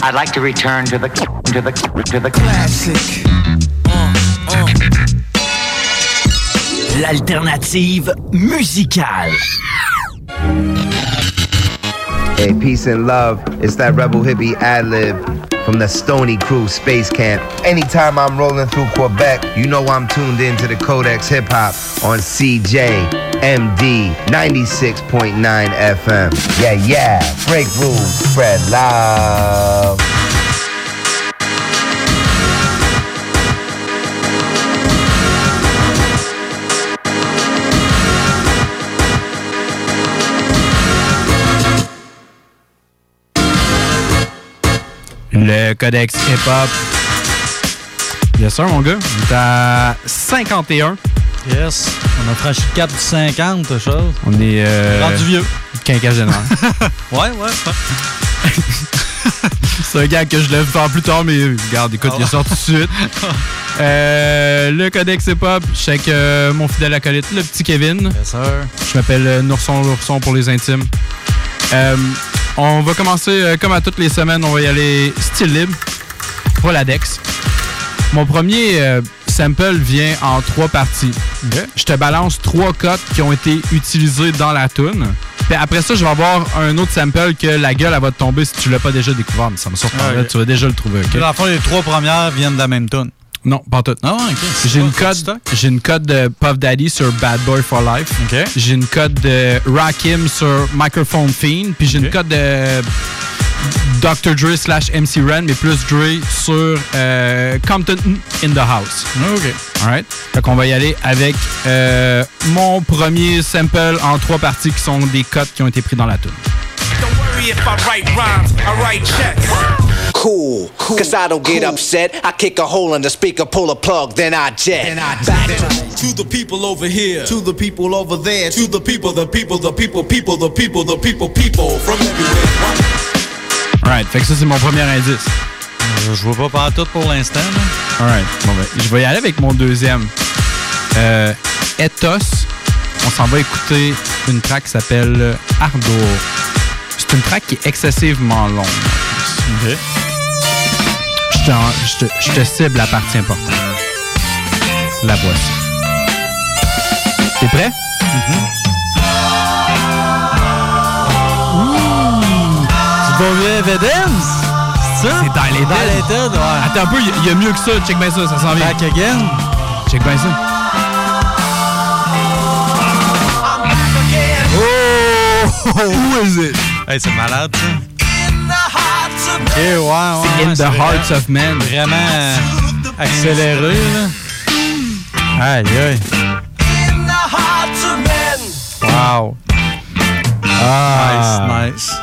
I'd like to return to the to the to the classic. Uh, uh. L'alternative musicale. Hey, peace and love. It's that rebel hippie ad lib from the Stony Crew Space Camp. Anytime I'm rolling through Quebec, you know I'm tuned in to the Codex Hip Hop on CJMD 96.9 FM. Yeah, yeah. Break rules, spread love. Le Codex Hip Hop. Yes, sir, mon gars. On est à 51. Yes. On a franchi le cap du 50, chose. On est. Euh, Rendu vieux. Quinquagénaire. ouais, ouais. C'est un gars que je lève faire plus tard, mais regarde, écoute, il est sorti tout de suite. Euh, le Codex Hip Hop, je sais que euh, mon fidèle acolyte, le petit Kevin. Yes, sir. Je m'appelle euh, Nourson L'Ourson pour les intimes. On va commencer, euh, comme à toutes les semaines, on va y aller style libre pour la Dex. Mon premier euh, sample vient en trois parties. Je te balance trois cotes qui ont été utilisées dans la tune. Puis après ça, je vais avoir un autre sample que la gueule elle va te tomber si tu l'as pas déjà découvert. Mais ça me surprendrait, tu vas déjà le trouver. ok? Dans le fond, les trois premières viennent de la même tune. Non, pas tout. Ah, ok. J'ai une, code, j'ai une code de Puff Daddy sur Bad Boy for Life. J'ai une code de Rakim sur Microphone Fiend. Puis j'ai une code de Dr. Dre slash MC Ren, mais plus Dre sur euh, Compton in the House. OK. Alright. Fait qu'on va y aller avec euh, mon premier sample en trois parties qui sont des codes qui ont été pris dans la tune. If I write rhymes, I write checks. Cool, cause I don't get upset. I kick a hole in the speaker, pull a plug, then I jet. Back To the people over here, to the people over there, to the people, the people, the people, people, the people, the people, people from everywhere. Alright. Fait que ça, c'est mon premier indice. Euh, Je vois pas partout pour l'instant. Alright. Bon, ben, je vais y aller avec mon deuxième. Euh, Ethos. On s'en va écouter une track qui s'appelle Ardor. C'est une track qui est excessivement longue. Je, t'en- je te, je te cible la partie importante. La voici. T'es prêt? C'est pas vieux Evidence? C'est ça? C'est dans les. Attends un peu, il y, y a mieux que ça. Check bien ça, ça s'en vient. Back again? Check bien ça. Who is it? Hey, c'est malade, ça. Ok, ouais, ouais. C'est In ouais, the Hearts of Men. Vraiment euh, accéléré, là. Aïe, aïe. Wow. Ah. Nice, nice.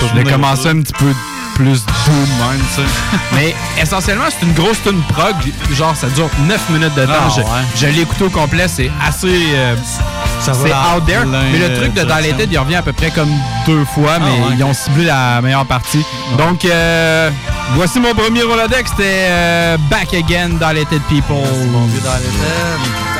Je l'ai commencé un petit peu plus doux même, ça. Mais essentiellement, c'est une grosse tune prog. Genre, ça dure 9 minutes de temps. Ah, je ouais. je l'ai écouté au complet. C'est assez. euh, c'est out there. dans Mais le truc de. Dilated, il revient à peu près comme deux fois, mais ouais, ils ont ciblé la meilleure partie. Donc, euh, voici mon premier Rolodex. C'était euh, Back Again, Dilated People. Mon vieux Dilated. ALC,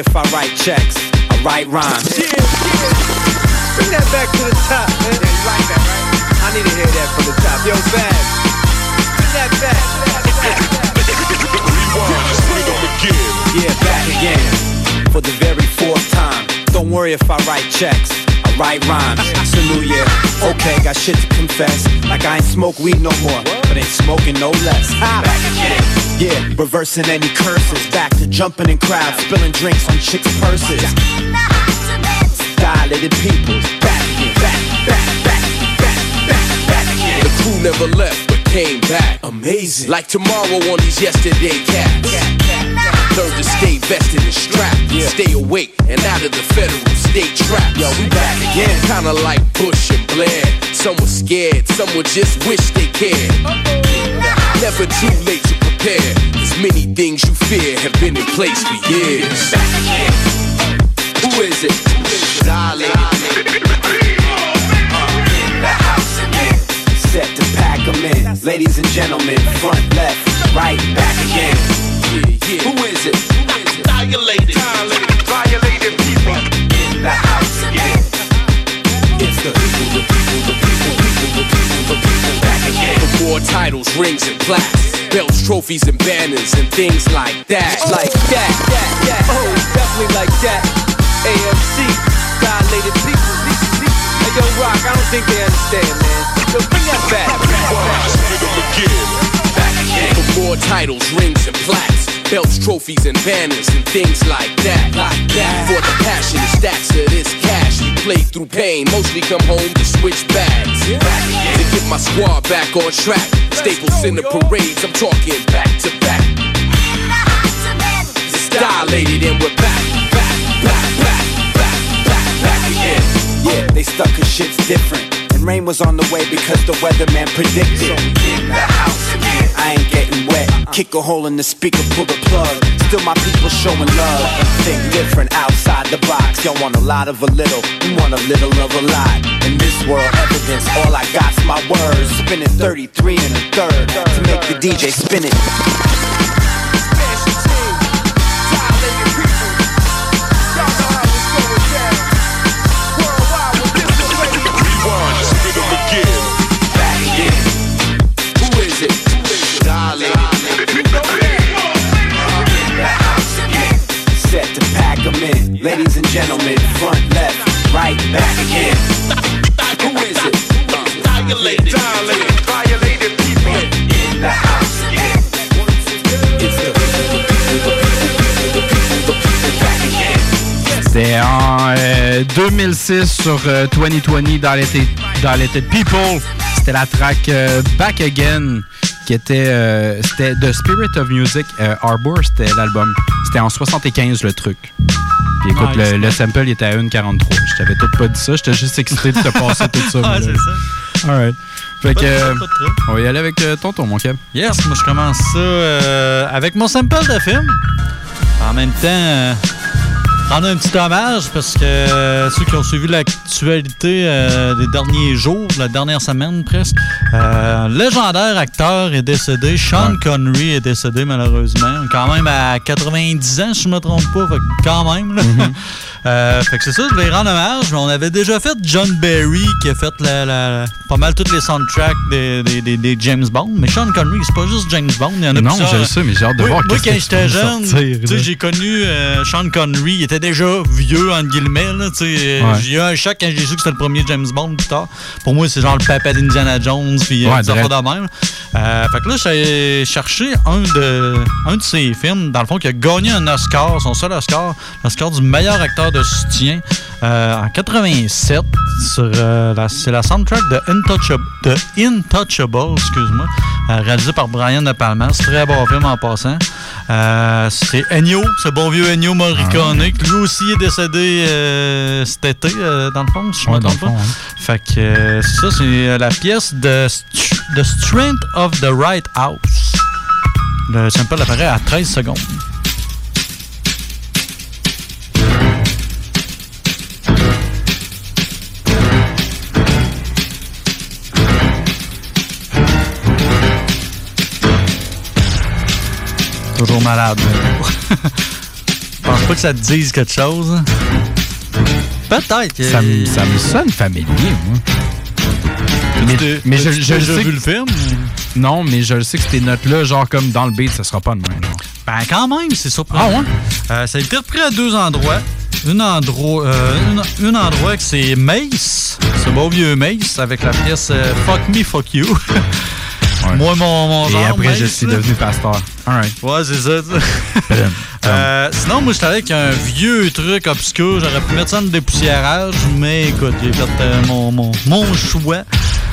if I write checks. I write rhymes. Bring that back to the top, man. you like that, right? I need to hear that from the top. Yo, Bad. Bring that back. Yeah, back again. For the very fourth time. Don't worry if I write checks. I write rhymes. Salute, yeah. Okay, got shit to confess. Like I ain't smoke weed no more, but ain't smoking no less. Back again. Yeah, reversing any curses. Back to jumping in crowds, spilling drinks on chicks' purses. Dilated peoples. Back. Back, back, back, back, back, back again. The crew never left, but came back. Amazing. Like tomorrow on these yesterday cats. Learn to stay vested and strapped. Stay awake and out of the federal state trapped. Yo, we back again. Kinda like Bush and Blair. Some were scared, some would just wish they cared. Never too late to prepare. As many things you fear have been in place for years. Who is it? Dilated. Set to pack 'em in. Ladies and gentlemen, front, left, right, back again. Yeah, yeah. Who is it? Dilated. Violated people. In the house again. It's the people, the people, the people, more titles, rings, and plaques. Belts, trophies, and banners, and things like that. Like oh. that, that, that. Oh, definitely like that. AMC, dilated people. Hey, yo, Rock, I don't think they understand, man. Yo, bring that back. Back again. For more titles, rings, and plaques. Belts, trophies, and banners, and things like that. Like that. For the passion and stacks of this cash. We play through pain, mostly come home to switch bags. Back again. To get my squad back on track. Staples in the parades, I'm talking back to back. It's dilated and we're back, back, back, back, back, back, back again. Yeah, they stuck cause shit's different. And rain was on the way because the weatherman predicted. in the house again. I ain't getting wet. Kick a hole in the speaker, pull the plug. Still my people showing love. Think different outside the box. Y'all want a lot of a little, you want a little of a lot. In this world, evidence, all I got's my words. Spinning 33 and a third to make the DJ spin it. Ladies and gentlemen, front, left, right, back again. Who is it? Dilated. Dilated. Violated people. In the house again. It's the back again. C'était en euh, 2006 sur euh, 2020 dans l'été dans l'été People. C'était la track euh, Back Again qui était euh, c'était The Spirit of Music euh, Arbor, c'était l'album. C'était en 75 le truc. Puis écoute, Nice. le, le sample il était à 1.43. Je t'avais tout pas dit ça, j'étais juste excité de te passer tout ça. là. c'est ça. Alright. Fait que euh, on va y aller avec euh, tonton mon cap. Yes, moi je commence ça euh, avec mon sample de film. En même temps, euh, rendre un petit hommage parce que euh, ceux qui ont suivi l'actualité euh, des derniers jours, la dernière semaine presque, euh, légendaire acteur est décédé. Sean Connery est décédé malheureusement. Quand même à 90 ans, si je me trompe pas. Quand même. là. Euh, fait que c'est ça, je vais rendre hommage. Mais on avait déjà fait John Barry qui a fait la, la- pas mal toutes les soundtracks des, des- des- des James Bond. Mais Sean Connery, c'est pas juste James Bond. Il y en a Non, je sais, mais j'ai hâte de Moi, voir moi, quand j'étais jeune, j'ai connu euh, Sean Connery. Il était déjà vieux, entre guillemets. Euh, Ouais. J'ai eu un choc quand j'ai su que c'était le premier James Bond plus tard. Pour moi, c'est genre le papa d'Indiana Jones. Puis Ouais, direct. de même. Euh, fait que là, j'ai cherché un de, un de ses films, dans le fond, qui a gagné un Oscar, son seul Oscar, l'Oscar du meilleur acteur de soutien euh, en 87. sur euh, C'est la soundtrack de Intouchable, de Intouchable excuse-moi, euh, réalisé par Brian De Palma. C'est très bon film en passant. C'est Ennio, ce bon vieux Ennio Morricone, qui lui aussi est décédé cet été, dans le fond, si je Ouais, me dans le trompe pas. fond, hein. Fait que ça, c'est la pièce de St- The Strength of the Right House. Le sample apparaît à 13 secondes. Toujours malade. Je pense pas que ça te dise quelque chose. hein? Peut-être. Ça, me- ça me sonne familier, moi. Mais, mais je, je le déjà sais. vu que- le film? Non, mais je le sais que ces notes-là, genre comme dans le beat, ça sera pas de même. Ben, quand même, c'est surprenant. Ah ouais? Euh, ça a été repris à deux endroits. Un endroit, euh, une- un endroit que c'est Mace, ce beau vieux Mace, avec la pièce euh, Fuck Me, Fuck You. Ouais. Moi, mon, mon Et genre. après, je Mace, suis là. devenu pasteur. Alright. Ouais, c'est ça. sais. Euh, sinon, moi, j'étais avec un vieux truc obscur. J'aurais pu mettre ça en dépoussiérage, mais écoute, j'ai fait euh, mon, mon, mon choix.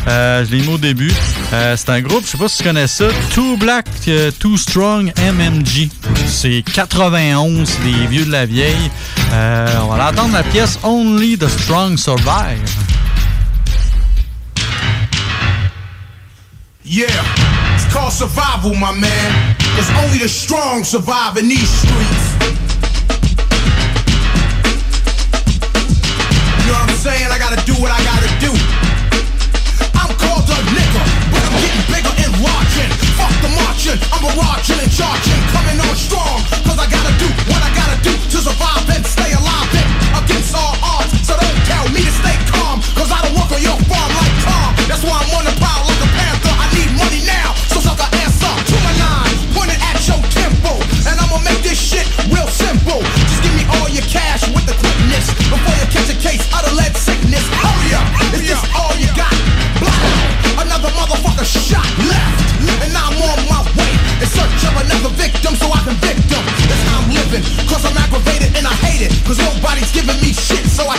Euh, je l'ai mis au début. Euh, c'est un groupe, je sais pas si tu connais ça, Too Black, euh, Too Strong MMG. C'est 91, c'est des vieux de la vieille. Euh, on va l'entendre la pièce Only the Strong Survive. Yeah, it's called survival, my man. Cause only the strong survive in these streets. You know what I'm saying? I gotta do what I gotta do. I'm called a nigga, but I'm getting bigger and larger. Fuck the marching, I'm barraging and charging, coming on strong. Cause I gotta do what I gotta do to survive and stay alive and against all odds. So don't tell me to stay calm, cause I don't work on your farm like Tom. That's why I'm on the prowl real. Just give me all your cash with the quickness before you catch a case of lead sickness. Hurry up, is this all you got? Blah, another motherfucker shot left, and now I'm on my way in search of another victim so I can victim. That's how I'm living, cause I'm aggravated and I hate it. Cause nobody's giving me shit, so I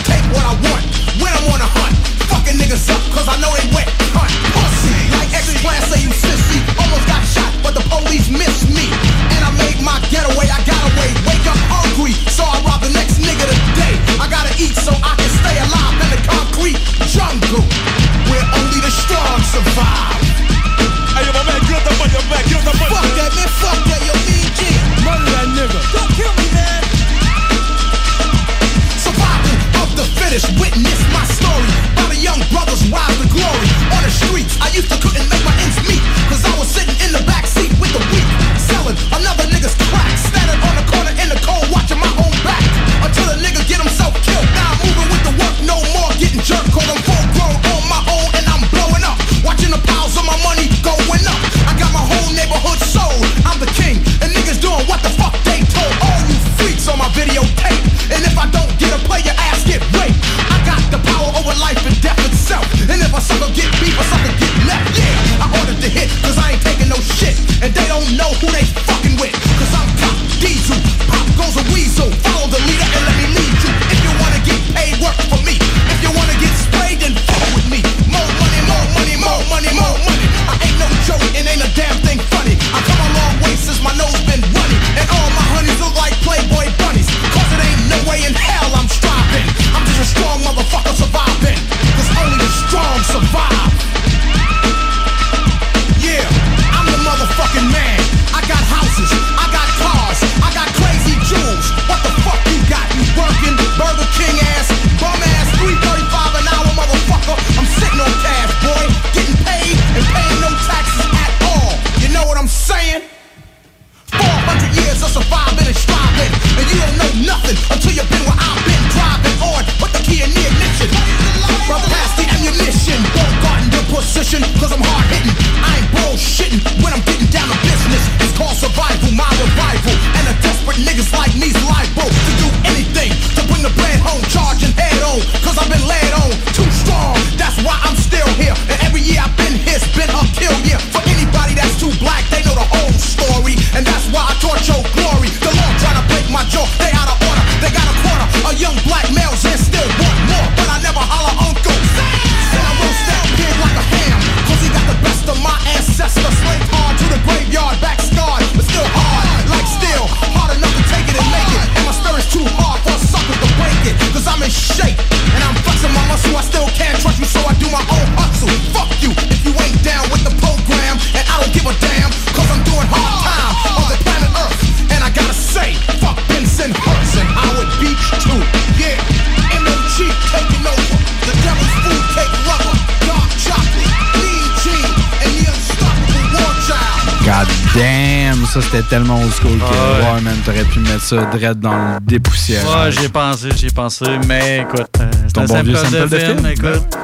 tellement old school que Ouais. ouais, man, t'aurais pu mettre ça direct dans le dépoussière. Ouais, j'y ai pensé, j'y ai pensé, mais écoute, euh, c'est un bon sample de sample de film, film, écoute.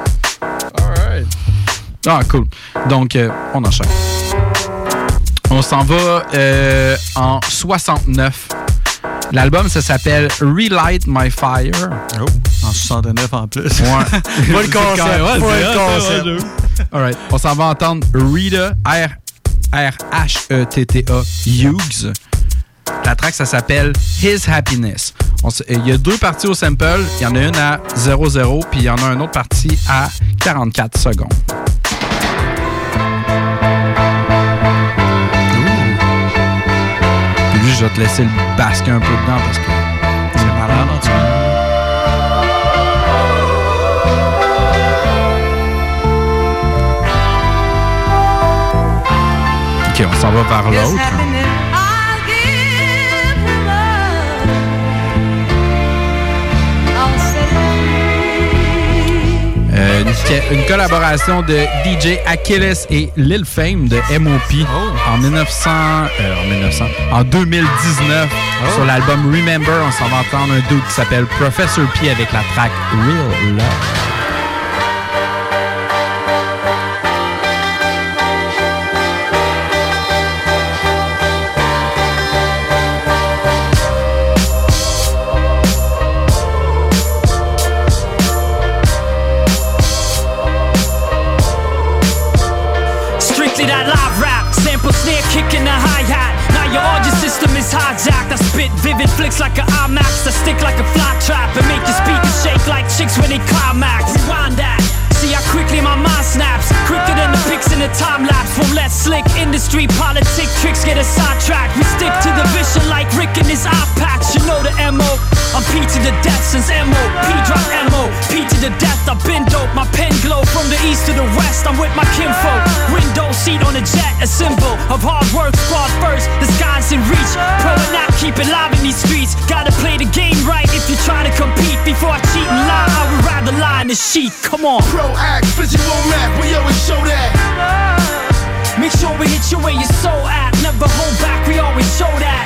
Ah, cool. Donc, euh, on enchaîne. On s'en va euh, en 69. L'album, ça s'appelle Relight My Fire. Oh, en 69 en plus. Ouais. Pas le concept. Ouais, pas c'est le concept. ouais, Alright. On s'en va entendre Rita, R- R-H-E-T-T-A, Hughes. La track, ça s'appelle His Happiness. Il y a deux parties au sample. Il y en a une à 00, puis il y en a une autre partie à 44 secondes. Puis lui, je vais te laisser le basquer un peu dedans parce que c'est. OK, on s'en va vers l'autre. Euh, une, une collaboration de DJ Achilles et Lil Fame de M.O.P. en 1900, euh, en 1900, en 2019 sur l'album Remember. On s'en va entendre un dude qui s'appelle Professor P avec la track Real Love. Climax. Rewind that. See how quickly my mind snaps. Quicker than the pics in the time lapse. From less slick industry politic tricks get us sidetracked. We stick to the vision like Rick and his eye patch. You know the MO. I'm P to the death since MO. P drop MO. P to the death. I've been dope. My pen glow from the east to the west. I'm with my kinfolk. Window seat on a jet. A symbol of hard work. Squad first. The sky's in reach. Pro and not keep it live in these streets. Gotta play the game right if you're trying to compete. Before I cheat and lie, I would rather lie in the sheet. Come on. Pro act, physical map, we always show that. Make sure we hit you where your soul at. Never hold back, we always show that.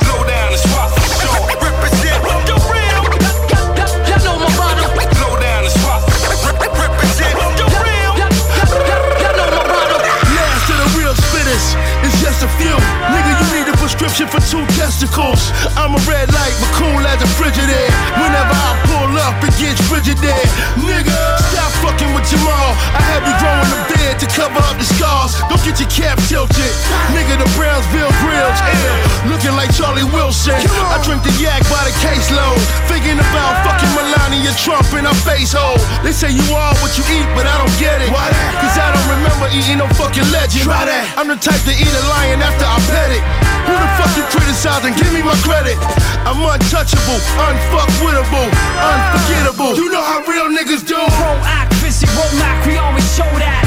Slow down and swap for two testicles. I'm a red light, but cool as a Frigidaire. Whenever I pull up, it gets frigid there. Nigga, stop fucking with Jamal. I have you growing a beard to cover up the scars. Don't get your cap tilted. Nigga, the Brownsville grills, ill. Looking like Charlie Wilson. I drink the yak by the caseload. Thinking about fucking Melania Trump in her face hole. They say you are what you eat, but I don't get it. Why that? Cause I don't remember eating no fucking legend. Try that. I'm the type to eat a lion after I pet it. Who the fuck you criticizing? Give me my credit. I'm untouchable, unfuckwittable, unforgettable. You know how real niggas do. Pro act, visual Mac, we always show that.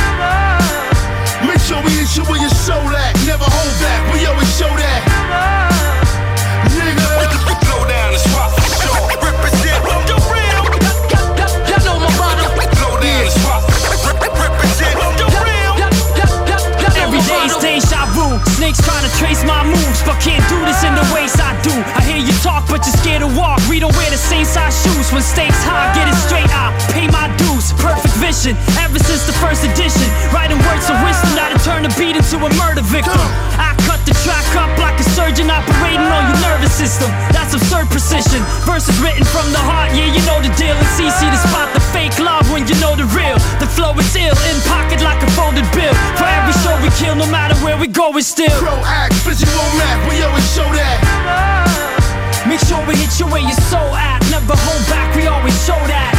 Make sure we hit you where your soul at. Never hold back, we always show that. Snakes trying to trace my moves, but can't do this in the ways I do. I hear you talk, but you're scared to walk. We don't wear the same size shoes. When stakes high, get it straight. I pay my dues. Perfect vision, ever since the first edition. Writing words of wisdom that'll turn a beat into a murder victim. I cut the track up like a surgeon operating on your nervous system. That's absurd precision. Verses written from the heart, yeah, you know the matter where we go, still. Pro act, visual map, we always show that. Make sure we hit you where your soul at. Never hold back, we always show that.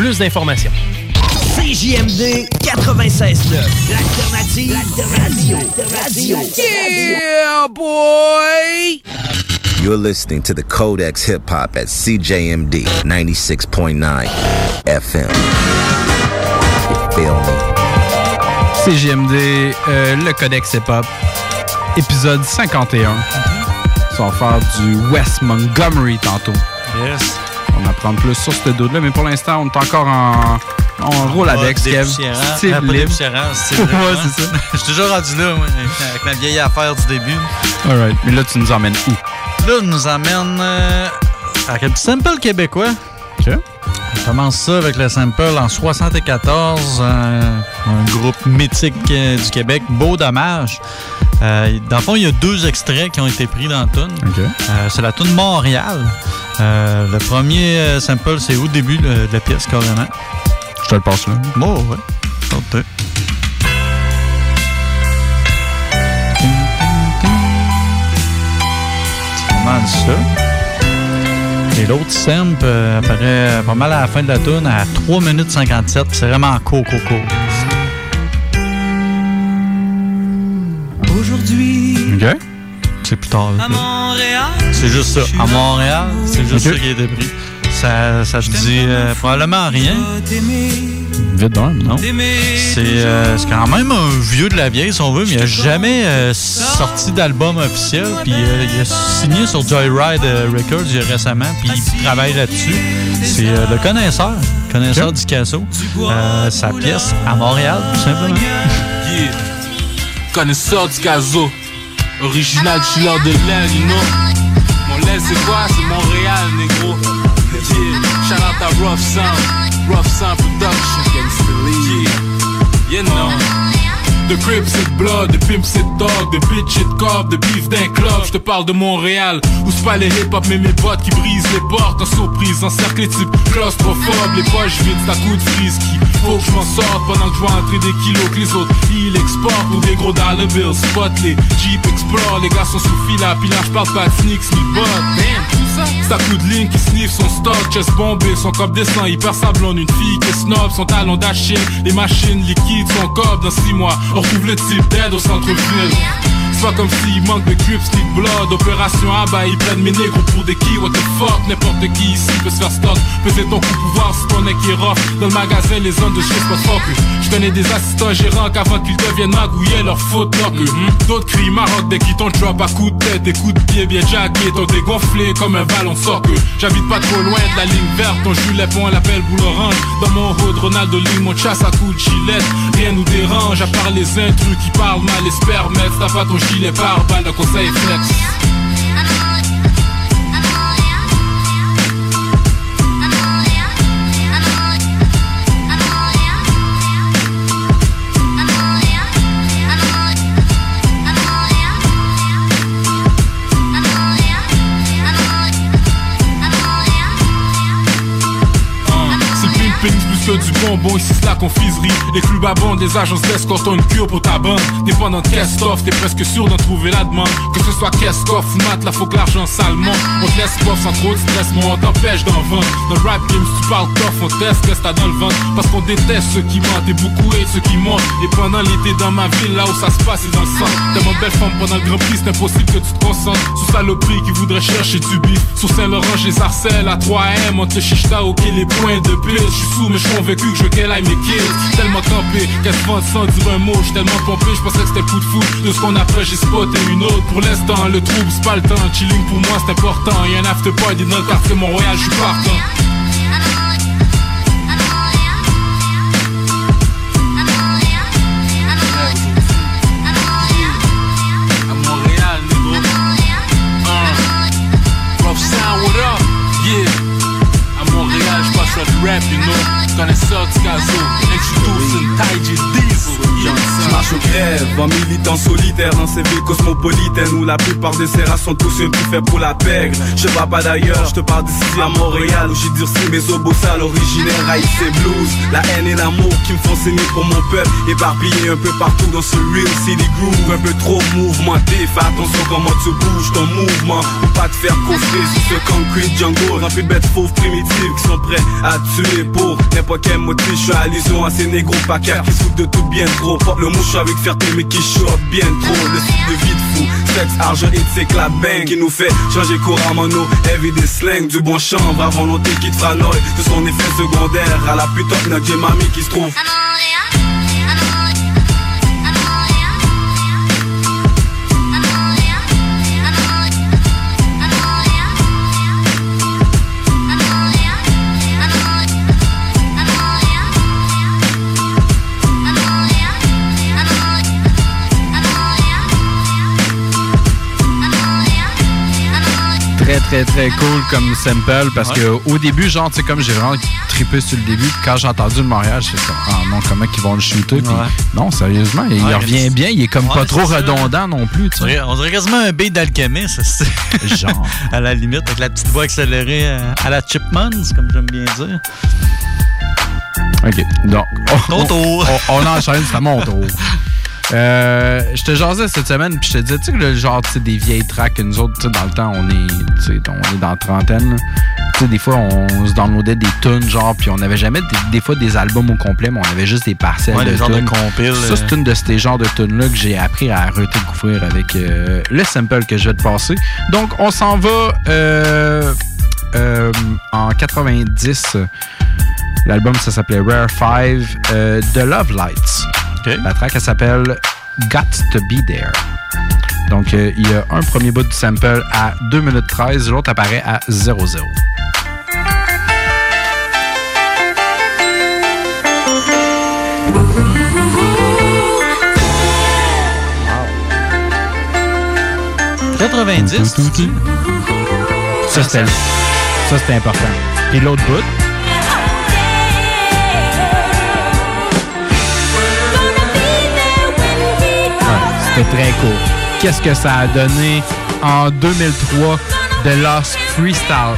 plus d'informations. CJMD 96.9. L'alternative radio. radio. Yeah, boy! You're listening to the Codex Hip Hop at CJMD 96.9 FM. You feel me? CGMD, euh, le Codex Hip Hop, épisode 51. On va faire du West Montgomery tantôt. Yes. On va prendre plus sur ce dude-là, mais pour l'instant, on est encore en, en Roladex, Kev. Dépoussiérant. Style Ah, libre. style libre, Ouais, hein. c'est ça. Je suis toujours rendu là, moi, avec ma vieille affaire du début. Alright. Mais là, tu nous emmènes où? Là, on nous amène euh, avec un petit sample québécois. OK. On commence ça avec le sample en 74, un, un groupe mythique euh, du Québec, Beau Dommage. Euh, dans le fond, il y a deux extraits qui ont été pris dans la tune. OK. c'est la tune Montréal. Euh, le premier euh, sample, c'est au début de, de la pièce, carrément. Je te le passe là. Oh, ouais. Sortez. C'est pas mal ça? Et l'autre sample euh, apparaît pas mal à la fin de la tune à 3 minutes 57. puis C'est vraiment court, court, court. Aujourd'hui, OK? C'est plus tard. là. à Montréal. C'est juste ça. À Montréal, c'est juste Ok. ça qui a été pris. Ça, ça te dit euh, probablement rien. Vite dans non? C'est euh, c'est quand même un vieux de la vieille, si on veut, mais il n'a jamais euh, sorti d'album officiel. Puis euh, il a signé sur Joyride euh, Records il y a récemment, puis il travaille là-dessus. C'est euh, le connaisseur, connaisseur du Casso. Euh, sa pièce à Montréal, tout simplement. Yeah. Connaisseur du gazo. Original chiller de l'air, you know. Mon lait, c'est quoi? C'est Montréal, négro. That Rough Sound, Rough Sound Production. Gangsta League, yeah. you know. De crib c'est de blood, de pimp c'est de dog, de bitch c'est de cop, de beef d'un club. Je te parle de Montréal, où c'est pas les hip-hop mais mes potes qui brisent les portes en surprise, encerclés type claustrophobe, les poches vides, à coup de frise qui faut que je m'en sorte pendant que je vois entrer des kilos que les autres ils exportent pour des gros dollar bills. Spot les Jeep Explore, les gars sont sous fila, puis là je parle pas de sneaks ni bot. À coup de ligne qui sniff son stock, chest bombé, son cop descend, il perd sa blonde, une fille qui est snob, son talon d'Achille, les machines liquides, son cop dans 6 mois, retrouve le type d'aide au centre-ville. Pas comme s'il manque de cubes, stick blood, opération ah bah ils prennent mes négros pour des qui, what the fuck, n'importe qui ici peut se faire stock, peser ton coup pouvoir si ton neck est rough, dans le magasin les zones de shit, pas fuck, je connais des assistants gérants qu'avant qu'ils deviennent magouillés leur faute d'autres crient maroc dès qu'ils t'ont drop à coups de tête, des coups de pied bien jackés, t'ont dégonflé comme un ballon soccer, j'habite pas trop loin de la ligne verte, ton gilet point l'appelle boule orange, dans mon hood Ronaldo mon chasse à coups de gilet, rien nous dérange à part les intrus qui parlent mal et spermettes, t'as pas ton gilet par balle, le conseil flex. Que du bonbon, ici c'est la confiserie. Les clubs à bande, les agences d'escorte ont une cure pour ta bande. Dépendant de t'offre, t'es presque sûr d'en trouver la demande. Que ce soit caisse coffre, mat, là faut que l'argent salement On te laisse sans trop de stress, mais on t'empêche d'en vendre. Dans le rap game, si tu parles tough, on teste, qu'est-ce t'as dans le ventre Parce qu'on déteste ceux qui mentent et beaucoup et ceux qui montent Et pendant l'été dans ma ville, là où ça se passe, c'est dans le centre. Tellement de belles femmes pendant le Grand Prix, c'est impossible que tu te concentres. Sous saloperie qui voudrait chercher du bif. Sur Saint-Laurent, je les harcèle à 3M Entre chichta, ok, les points de pile Je suis sous, mais je convaincu que je veux aille mes kills. Tellement campé, qu'elle se sans dire un mot. J'suis tellement pompé, j'pensais que c'était coup de fou. De ce qu'on approche, j'ai spoté une autre. Pour l'instant, le trouble, c'est pas le temps. Chilling pour moi, c'est important. Y'a un after party dans le quartier Montréal, j'suis partant. to ne se odskazuju Neću tu sam taj au grève, en militant solitaire dans ces villes cosmopolitaines où la plupart des serras sont tous un peu faits pour la pègre. Je parle pas d'ailleurs, je te parle d'ici à Montréal où j'ai durci mes obos sales originaires haïs et blues. La haine et l'amour qui me font saigner pour mon peuple, éparpillés un peu partout dans ce real city groove, un peu trop mouvementé. Fais attention comment tu bouges ton mouvement, pour pas te faire coffrer sur ce concrete jungle rempli de bêtes fauves primitives qui sont prêts à tuer pour n'importe quel motif. Je suis allusion à ces négros paquets qui se foutent de tout bien trop. Pop le mouche avec fierté mais qui chope bien trop. Le style de vie de fou, sexe, argent et c'est que la bang qui nous fait changer couramment nos everyday slang. Du bon chambre à volonté qui te de son effet secondaire à la putain de notre mamie qui se trouve. Très, très, très cool comme sample parce que au début, genre, tu sais, comme j'ai vraiment trippé sur le début, quand j'ai entendu le Montréal, je fais ah non, comment qu'ils vont le shooter? Puis non, sérieusement, il Ouais, revient bien, il est comme Ouais, pas trop c'est redondant non plus, tu On sais. dirait, on dirait quasiment un beat d'alchimiste, c'est Genre. à la limite, avec la petite voix accélérée euh, à la Chipmunks, comme j'aime bien dire. OK. Donc, on, on enchaîne, c'est à mon tour. Euh, je te jasais cette semaine, puis je te disais, tu sais, que le genre, tu sais, des vieilles tracks, que nous autres, tu sais, dans le temps, on est, tu sais, on est dans la trentaine. Tu sais, des fois, on se downloadait des tunes, genre, puis on n'avait jamais, des, des fois, des albums au complet, mais on avait juste des parcelles Ouais, de de tunes. Ça, c'est euh. une de ces genres de tunes-là que j'ai appris à redécouvrir avec euh, le sample que je vais te passer. Donc, on s'en va euh, euh, en 90. L'album, ça s'appelait Rare 5 euh, The Love Lights. La track, elle s'appelle Got to Be There. Donc, euh, il y a un premier bout du sample à 2 minutes 13, l'autre apparaît à 0-0. Wow. 90, tu dis? Ça, c'était ça, c'était important. Puis l'autre bout, C'était très cool. Qu'est-ce que ça a donné en 2003 The Lost Freestyle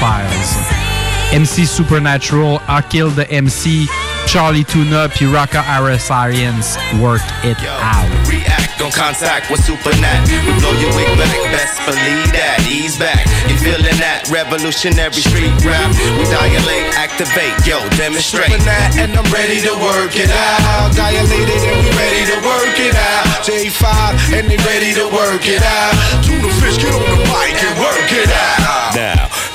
Files? MC Supernatural, I Kill the MC, Charlie Tuna, puis Rocka Arasarians Work It Out. On contact with Supernat. We blow your wig back, best believe that. Ease back. You feeling that revolutionary street rap? We dilate, activate, yo, demonstrate. Supernat and I'm ready to work it out. Dilated and we ready to work it out. J5 and they ready to work it out. Tuna fish, get on the mic and work it out.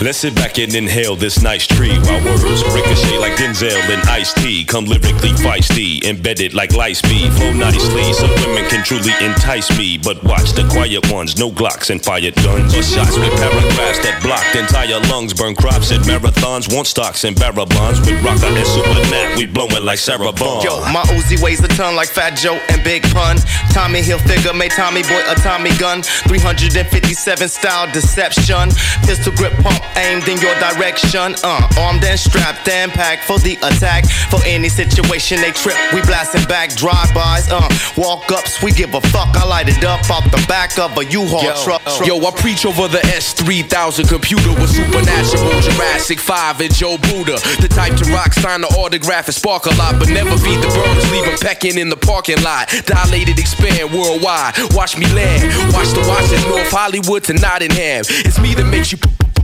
Let's sit back and inhale this nice tree while words ricochet like Denzel and Ice T. Come lyrically feisty, embedded like light speed. Flow nicely, so women can truly entice me. But watch the quiet ones, no Glocks and fired guns or shots with paragraphs that blocked entire lungs. Burn crops at marathons, want stocks and barrel bonds. With rocker and super nat, we blowing like Sarah Bond. Yo, my Uzi weighs a ton like Fat Joe and Big Pun. Tommy Hilfiger made Tommy Boy a Tommy gun. 357 style deception. Pistol grip pump aimed in your direction. Uh, armed and strapped and packed for the attack. For any situation they trip, we blasting back drive-bys. Uh, walk ups, we give a fuck. I light it up off the back of a U-Haul truck. Yo, I preach over the S3000 computer with supernatural Jurassic 5 and Joe Buddha. The type to rock, sign the autograph and spark a lot, but never feed the birds, leave them pecking in the parking lot. Dilated, expand worldwide. Watch me land. Watch the watches, North Hollywood to Nottingham. It's me that makes you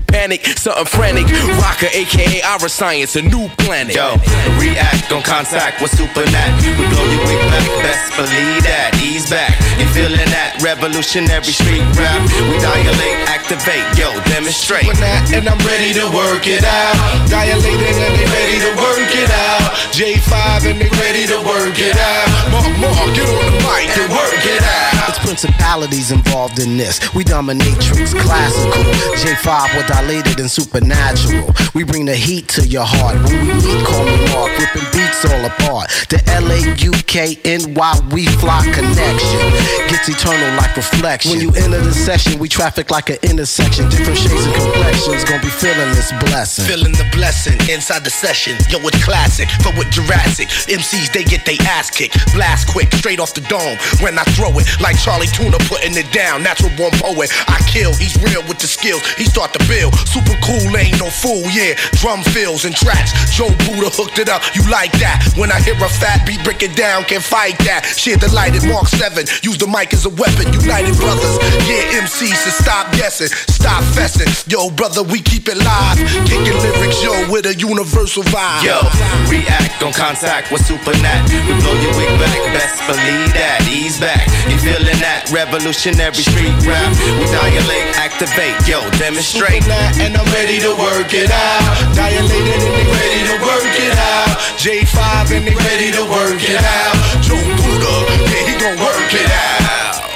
panic, something frantic. Rocker, aka Our Science, a new planet. Yo, react on contact with Supernat. We blow your wig back, best believe that. Ease back. You feeling that revolutionary street rap? We dilate, activate, yo, demonstrate. When that, and I'm ready to work it out. Dilated and they ready to work it out. J5 and they ready to work it out. Mark, Mark, get on the mic and work it out. Principalities involved in this. We dominate tricks, classical. J5 were dilated and supernatural. We bring the heat to your heart. When we meet, call me Mark, ripping beats all apart. The LA, UK, NY, we fly connection. Gets eternal like reflection. When you enter the session, we traffic like an intersection. Different shades and complexions, gonna be feeling this blessing. Feeling the blessing inside the session. Yo, it's classic. For with Jurassic. MCs, they get they ass kicked. Blast quick, straight off the dome. When I throw it, like Charlie Tuna putting it down. Natural born poet. I kill, he's real with the skills. He start to build. Super cool, ain't no fool, yeah. Drum fills and tracks. Joe Buddha hooked it up. You like that? When I hear a fat beat, break it down, can fight that. Shit delighted, Mark 7. Use the mic as a weapon. United brothers. Yeah, MCs, so stop guessing. Stop fessing. Yo, brother, we keep it live. Kicking lyrics, yo, with a universal vibe. Yo, react on contact with super Supernat. We blow your wig back, best believe that. Ease back, you feeling that revolutionary street rap? We dilate, activate, yo, demonstrate. That, and I'm ready to work it out. Dilated and they ready to work it out. J5 and they ready to work it out. Joe Buddha, yeah, he gon' work it out.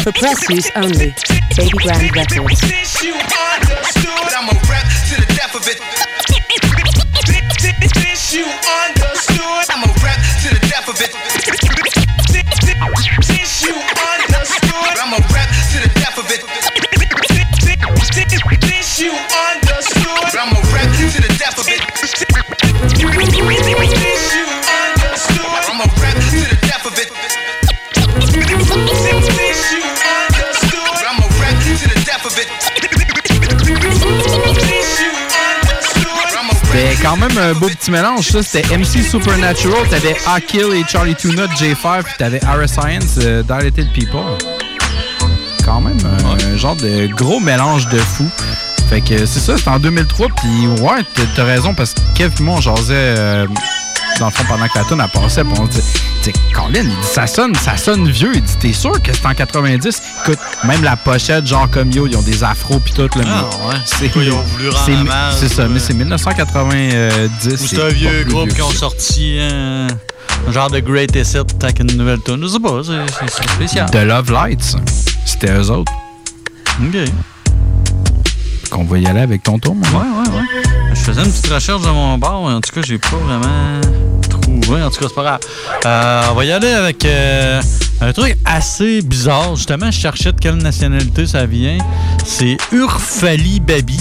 For press use only. Baby Grand Records. This you understood. I'm a rap to the death of it. This you understood. I'm a rap to the death of it. Understood. I'm a rap to the death of it. This you understood. I'm a rap to the death of it. This you understood. I'm a rap to the death of it. This you understood. I'm a rap to the death of it. This you understood. I'm a C'était quand même un beau petit mélange, ça. C'était MC Supernatural, t'avais Akil et Charlie Tuna de J5, puis t'avais Ara Science, euh, Dilated People. Quand même un, un genre de gros mélange de fou. Fait que c'est ça, c'était en 2003, puis ouais, t'as- raison, parce que Kev et moi, on jasait, euh, dans le fond, pendant que la tune elle passait, puis on dit, tu Colin, il dit, ça sonne, ça sonne vieux. Il dit, t'es sûr que c'est en 90? Écoute, même la pochette, genre comme yo, ils ont des afros, puis tout, là. Ah, ouais. c'est- Ils ont voulu rendre c'est- hommage, ça, euh, mais c'est 1990. Ou c'est un vieux groupe qui ont sorti euh, un genre de Great Asset avec une nouvelle tune. Je sais pas, c'est- spécial. The Love Lights. C'était eux autres. OK. Qu'on va y aller avec ton tour, Ouais, ouais, ouais. Je faisais une petite recherche de mon bar, mais en tout cas, j'ai pas vraiment trouvé. En tout cas, c'est pas grave. Euh, on va y aller avec euh, un truc assez bizarre. Justement, je cherchais de quelle nationalité ça vient. C'est Urfali Babi.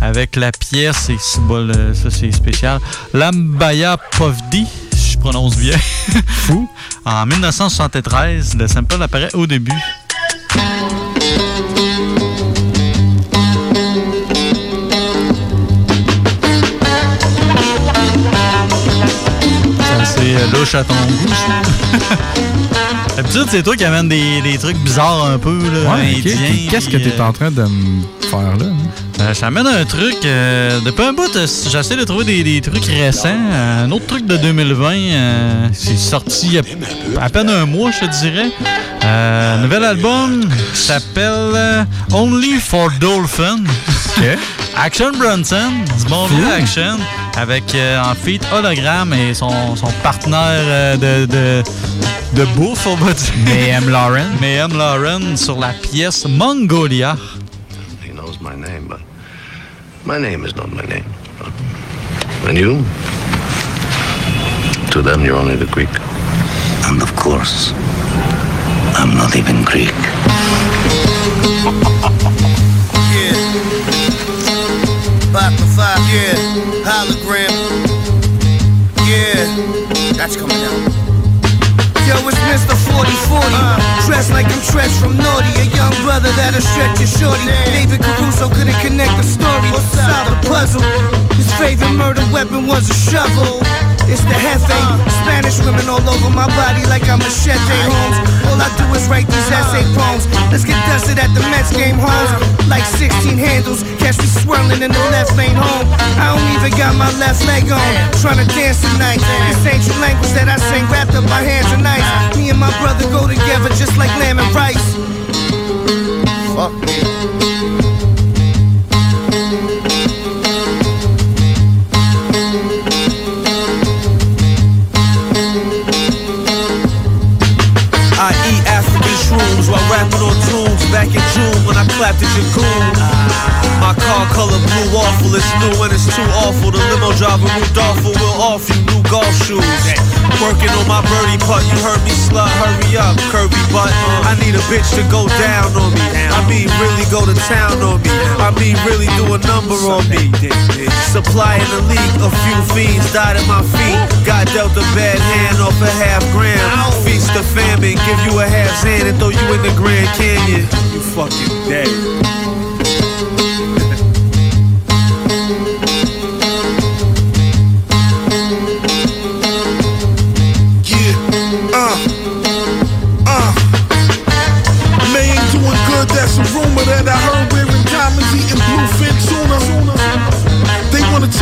Avec la pièce, et c'est bon, le- ça c'est spécial. Lambaya Povdi, je prononce bien. Fou. En 1973, le sample apparaît au début. C'est euh, louche à ton goût. D'habitude, c'est toi qui amène des, des trucs bizarres un peu, là, Ouais, indiens. Qu'est-ce que puis, tu es en train de me faire là? hein? Euh, J'amène un truc. euh, depuis un bout, euh, j'essaie de trouver des, des trucs récents. Euh, un autre truc de 2020, euh, c'est sorti il y a à peine un mois, je te dirais. Euh, nouvel album s'appelle euh, Only for Dolphin. Action Bronson, du bon vieux Action, avec en feat hologramme et son, son partenaire de, de, de bouffe, on va dire. Mayhem Lauren. Mayhem Lauren sur la pièce Mongolia. He knows my name, but my name is not my name. And you? To them, you're only the Greek. And of course, I'm not even Greek. Five for five, yeah. Hologram. Yeah. That's coming out. Yo, it's Mr. 4040. Dressed like I'm Tresh from Naughty. A young brother that'll stretch your shorty. David Caruso couldn't connect the story. Solve the puzzle. His favorite murder weapon was a shovel. It's the Hefe. Spanish women all over my body like I'm a Machete Holmes. All I do is write these essay poems. Let's get dusted at the Mets game homes. Like 16 handles. Catch me swirling in the left lane home. I don't even got my left leg on. Trying to dance tonight. This ancient language that I sing wrapped up my hands and knives. Me and my brother go together just like lamb and rice. Fuck back in June when I clapped at your goon. My car color blue awful, it's new and it's too awful. The limo driver Rudolpho will offer you new golf shoes. Working on my birdie putt, you heard me slut, hurry up, Kirby butt. I need a bitch to go down on me. I mean, really go to town on me. I mean, really do a number on me. Supplying the league, a few fiends died at my feet. Got dealt a bad hand off a half gram. Feast the famine, give you a half hand and throw you in the Grand Canyon. You fucking dead.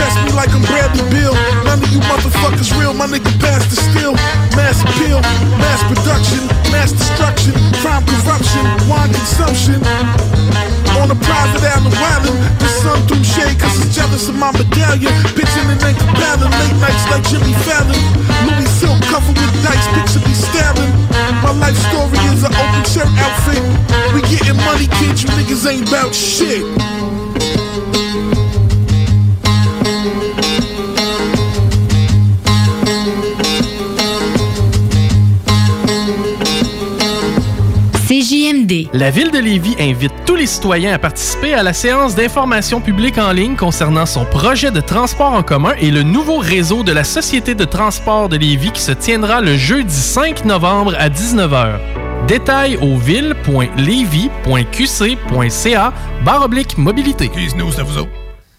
Test me like I'm Bradley Bill. None of you motherfuckers real, my nigga the still. Mass appeal, mass production, mass destruction, crime, corruption, wine consumption. On a private island, wildin', the sun through shade, cause it's jealous of my medallion. Pitching an ankle ballin', late nights like Jimmy Fallon. Louis silk covered with dice, picture me stabbing. My life story is an open shirt outfit. We getting money, kids, you niggas ain't bout shit. La ville de Lévis invite tous les citoyens à participer à la séance d'information publique en ligne concernant son projet de transport en commun et le nouveau réseau de la Société de transport de Lévis qui se tiendra le jeudi 5 novembre à 19h. Détails au ville.levy.qc.ca barre oblique mobilité.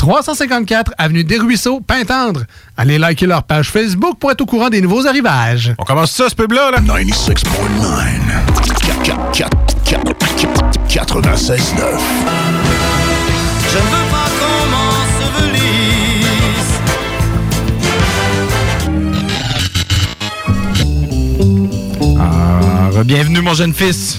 354 Avenue des Ruisseaux, Pintendre. Allez liker leur page Facebook pour être au courant des nouveaux arrivages. On commence ça, ce pub-là, là? 96.9. 96.9. Je ne veux pas qu'on m'ensevelisse. Ah, bienvenue, mon jeune fils.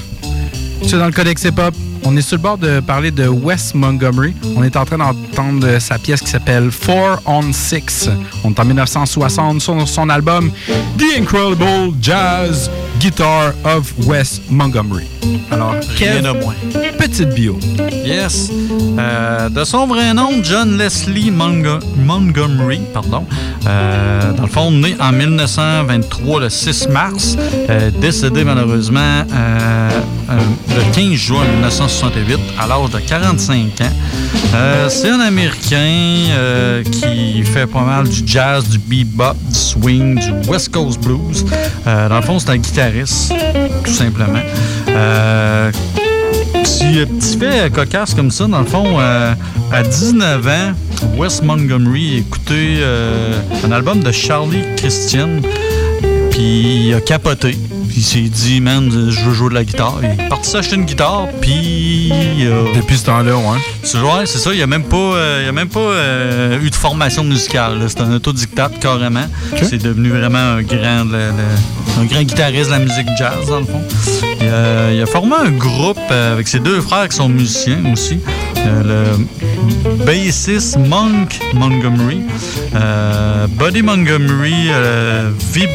C'est dans le Codex Hip Hop. On est sur le bord de parler de Wes Montgomery. On est en train d'entendre sa pièce qui s'appelle Four on Six. On est en 1960 sur son album The Incredible Jazz Guitar of Wes Montgomery. Alors, moins. petite bio. Yes. Euh, de son vrai nom, John Leslie Mongo- Montgomery, pardon. Euh, dans le fond, né en 1923, le 6 mars, euh, décédé malheureusement le 15 juin 1968, à l'âge de 45 ans. Euh, C'est un Américain euh, qui fait pas mal du jazz, du bebop, du swing, du West Coast blues. Euh, dans le fond, c'est un guitariste, tout simplement. Petit, petit fait cocasse comme ça, dans le fond, à 19 ans, Wes Montgomery écoutait un album de Charlie Christian, puis il a capoté. Puis il s'est dit, man, je veux jouer de la guitare. Il est parti s'acheter une guitare, puis. Depuis ce temps-là, ouais. C'est ouais, c'est ça. Il a même pas, euh, il a même pas euh, eu de formation musicale. C'est un autodictate carrément. C'est devenu vraiment un grand, le- le- un grand guitariste de la musique jazz, dans le fond. Il a, il a formé un groupe euh, avec ses deux frères qui sont musiciens aussi. Euh, le bassiste Monk Montgomery. Euh, Buddy Montgomery, euh, vib-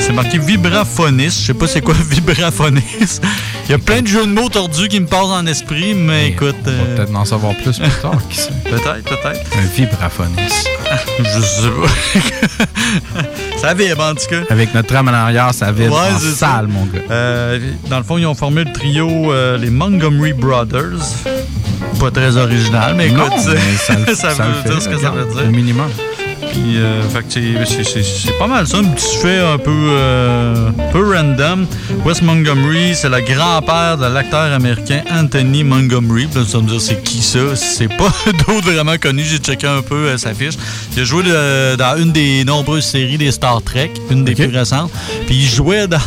c'est marqué vibraphoniste. Je sais pas c'est quoi vibraphoniste. Il y a plein de jeux de mots tordus qui me passent en esprit, mais écoute. euh, Peut-être en savoir plus plus tard, qui sait. Peut-être, peut-être. Un vibraphoniste. Je sais pas. ça vibre en tout cas. Avec notre trame en arrière, ça vibre Ouais, en salle, mon gars. Euh, dans le fond, ils ont formé le trio euh, les Montgomery Brothers. Pas très original, mais écoute, Non, c'est- mais ça ça ça veut dire ce que ça veut dire. au minimum. Puis, euh, fait que c'est- pas mal ça. Un petit fait un peu, euh, peu random. Wes Montgomery, c'est le grand-père de l'acteur américain Anthony Montgomery. Puis là, tu vas me dire, c'est qui ça? C'est pas d'autres vraiment connus. J'ai checké un peu euh, sa fiche. Il a joué de- dans une des nombreuses séries des Star Trek, une des plus récentes. Puis il jouait dans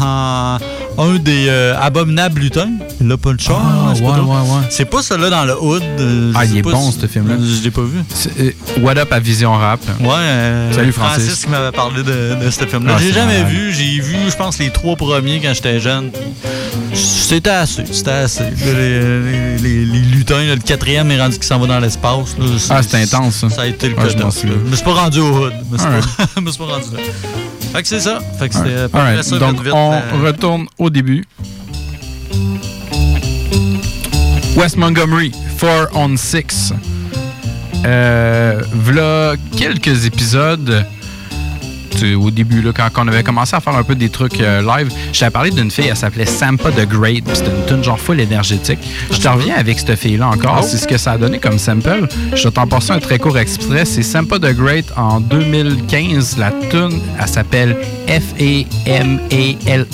un des euh, Abominables Lutins. Il a pas le choix. Ah, c'est pas ouais, ouais, ouais. C'est pas celui-là dans le hood. euh, Ah, il est bon, ce film-là. Je l'ai pas vu. Euh, What Up à Vision Rap. Ouais, euh, Salut, Francis. qui m'avait parlé de, de ce film-là. Ah, j'ai jamais vu. J'ai vu, je pense, les trois premiers quand j'étais jeune. C'était assez. C'était assez. Les, les- les- les lutins, là, le quatrième est rendu qui s'en va dans l'espace. Ah, c'est intense, ça. Ça a été le Ah, là. Je me suis pas rendu au hood. Je me suis Ah, pas- je me suis pas rendu là. Fait que c'est ça. Fait que c'était peu Alright, près ça, Donc, vite, on euh, retourne au début. West Montgomery, 4 on 6. Euh, v'là quelques épisodes. Au début, là, quand on avait commencé à faire un peu des trucs euh, live, j'avais parlé d'une fille, elle s'appelait Sampa the Great, puis c'était une tune genre full énergétique. Je te reviens avec cette fille-là encore, Oh. c'est ce que ça a donné comme sample. Je vais t'en passer un très court extrait. C'est Sampa the Great en 2015. La tune, elle s'appelle F-A-M-A-L-E.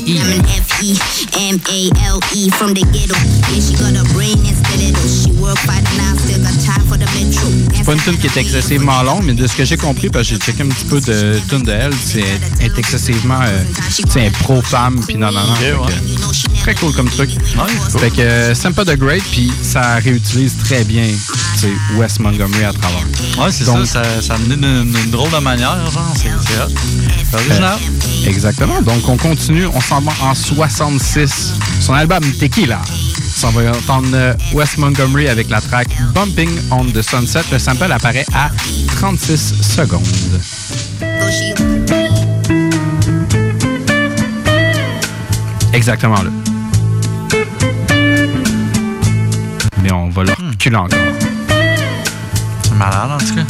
F-E-M-A-L-E from the ghetto. Yeah, she got a brain and stiletto. She work five now, still got time for the metro. C'est pas une tune qui est excessivement longue, mais de ce que j'ai compris, parce que j'ai checké un petit peu de tune de elle, c'est est excessivement euh, pro-femme, puis non, non, non. Fait que, très cool comme truc. Fait que euh, Sympa the Great, puis ça réutilise très bien tu sais, Wes Montgomery à travers. Ouais, c'est ça, ça. Ça amenait d'une drôle de manière, genre. C'est. C'est original. Euh, exactement. Donc, on continue. On s'en va en 66. Son album Tequila. On va entendre euh, Wes Montgomery avec la track Bumping on the Sunset. Le sample apparaît à 36 secondes. Exactement là. Mais on va le reculer encore. C'est malade, en tout cas.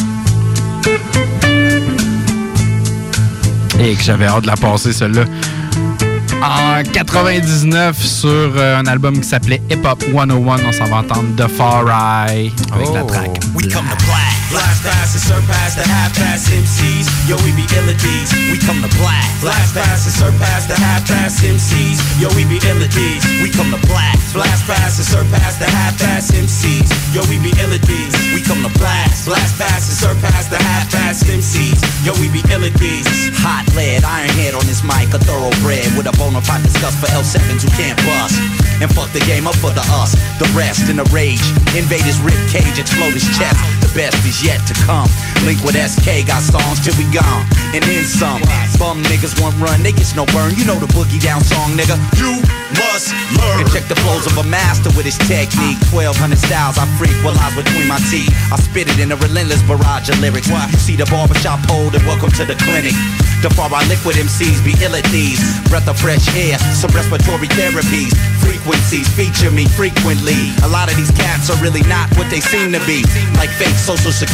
Et que j'avais hâte de la passer, celle-là. En 99, sur euh, un album qui s'appelait Hip Hop 101, on s'en va entendre The Far Eye avec la track. We come to blast. Blast fast and surpass the half-ass MCs. Yo, we be ill at these. We come to blast. Blast fast and surpass the half-ass MCs. Yo, we be ill at these. We come to blast. Blast fast and surpass the half-ass MCs. Yo, we be ill at these. We come to blast. Blast fast and surpass the half-ass MCs. Yo, we be ill at these. Hot lead, iron head on this mic, a thoroughbred with a bona fide disgust for L7s who can't bust. And fuck the game up for the us, the rest in a rage. Invade his rib cage, explode his chest. The best is yet to come. Link with SK, got songs till we gone. And then some. Bum niggas want run, they gets no burn. You know the boogie down song, nigga. You must learn. And check the flows of a master with his technique. 1200 styles I freak while lies between my teeth. I spit it in a relentless barrage of lyrics. You see the barbershop hold and welcome to the clinic. The far I liquid MCs be ill at these. Breath of fresh air, some respiratory therapies. Frequencies feature me frequently. A lot of these cats are really not what they seem to be. Like fake social security.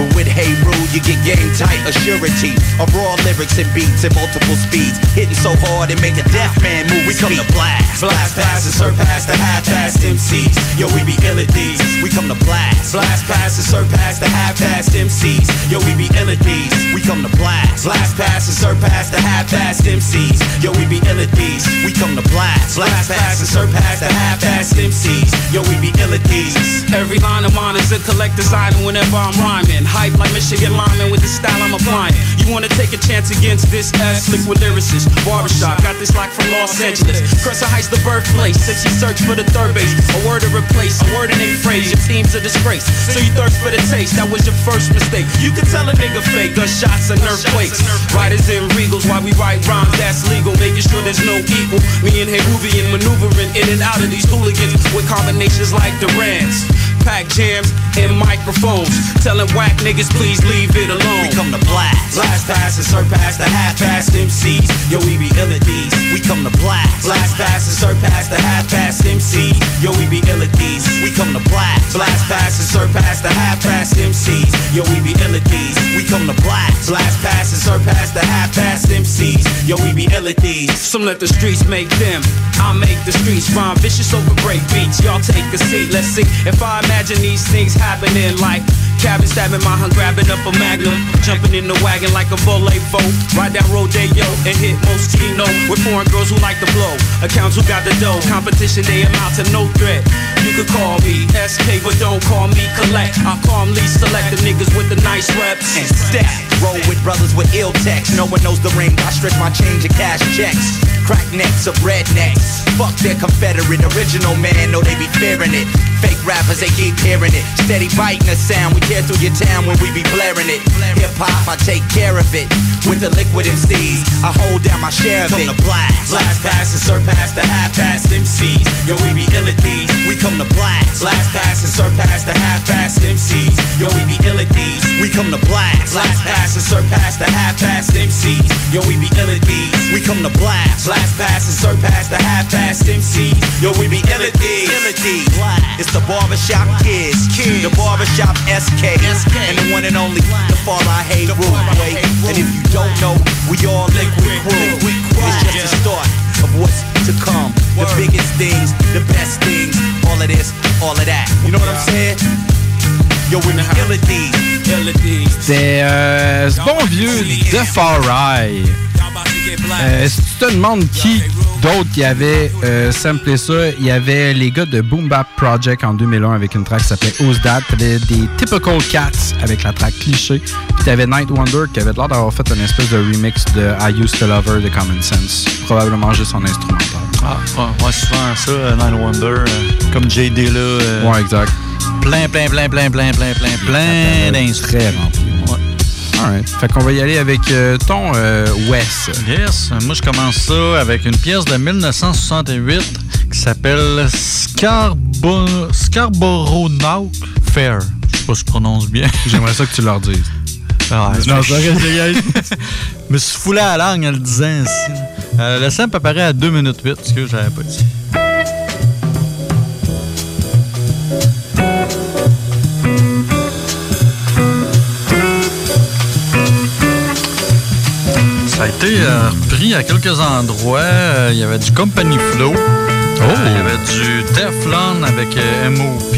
But with Hey Rule, you get game tight assurity of raw lyrics and beats at multiple speeds. Hitting so hard it make a deaf man move. We come to blast. Blast past and surpass the half-assed MCs. Yo, we be ill at these. We come to blast. Blast past and surpass the half-assed MCs. Yo, we be ill at these. We come to blast. Blast past and surpass the half-assed MCs. Yo, we be ill at these. We come to blast. Blast past and surpass the half-assed MCs. Yo, we be ill at these. Every line of mine is a collector's item whenever I'm rhyming. Hype like Michigan lineman with the style I'm applying. You wanna take a chance against this S liquid lyricist? Barbershop, got this like from Los Angeles. Crescent Heights, the birthplace. Since you search for the third base, a word to replace, a word in a phrase. Your team's a disgrace. So you thirst for the taste, that was your first mistake. You can tell a nigga fake, gunshots and earthquakes. Riders in regals why we write rhymes that's legal, making sure there's no equal. Me and Heruvian maneuvering in and out of these hooligans with combinations like Durant's. Pack jams and microphones. Telling whack niggas, please leave it alone. We come to blast. Blast past and surpass the half-assed MCs. Yo, we be ill at these. We come to blast. Blast past and surpass the half-assed MCs. Yo, we be ill at these. We come to blast. Blast past and surpass the half-assed MCs. Yo, we be ill at these. We come to blast. Blast past and surpass the half-assed MCs. Yo, we be ill at these. Some let the streets make them. I make the streets rhyme vicious over break beats. Y'all take a seat. Let's see if I imagine these things happening like cabin, stabbing my hunt, grabbing up a magnum. Jumping in the wagon like a volley boat. Ride down Rodeo and hit Moschino with foreign girls who like to blow. Accounts who got the dough. Competition, they amount to no threat. You could call me SK, but don't call me collect. I calmly select the niggas with the nice reps. and step. Roll with brothers with ill text. No one knows the ring. I stretch my change of cash checks. Crack necks of rednecks. Fuck their Confederate. Original man, know they be fearing it. Fake rappers, they keep hearing it. Steady biting the sound. We tear through your town when we be blaring it. Hip hop, I take care of it. With the liquid MCs, I hold down my share of Come it. to blast, blast past and surpass the half-assed MCs. Yo, we be ill at these. We come to blast. Blast past and surpass the half-assed MCs. Yo, we be ill at these. We come to blast. Blast past and surpass the half-assed MCs. Yo, we be ill at these. We come to blast. Blast past and surpass the half-assed MCs. Yo, we be ill at these. Ill at these. It's the barbershop kids. The barbershop SK. And the one and only the father I hate rule. Wait. And if you don't know, we all liquid crew. It's just the start of what's to come. The biggest things, the best things. All of this, all of that. You know what I'm saying? C'était euh, ce bon vieux de Far Eye. Euh, si tu te demandes qui d'autre qui avait euh, samplé ça, il y avait les gars de Boom Bap Project en 2001 avec une track qui s'appelait Who's That? T'avais des Typical Cats avec la track cliché. Puis t'avais Night Wonder qui avait l'air d'avoir fait une espèce de remix de I Used to Love Her de Common Sense. Probablement juste en instrumental. Ah, ouais, ouais, souvent ça, euh, Nine Wonder, euh, comme J. Dilla. euh, Ouais, exact. Plein, plein, plein, plein, plein, plein, plein, plein d'instruments. Très rempli. Alright. Fait qu'on va y aller avec euh, ton euh, Wes. Yes, moi je commence ça avec une pièce de 1968 qui s'appelle Scarbo Scarborough Fair. Je sais pas si je prononce bien. J'aimerais ça que tu leur dises. Ah, je me suis foulé à la langue en le disant. Euh, le sample apparaît à 2 minutes 8, ce que j'avais pas dit. Ça a été euh, repris à quelques endroits. Euh, Il y avait du Company Flow. Euh, Il y avait du Teflon avec euh, MOP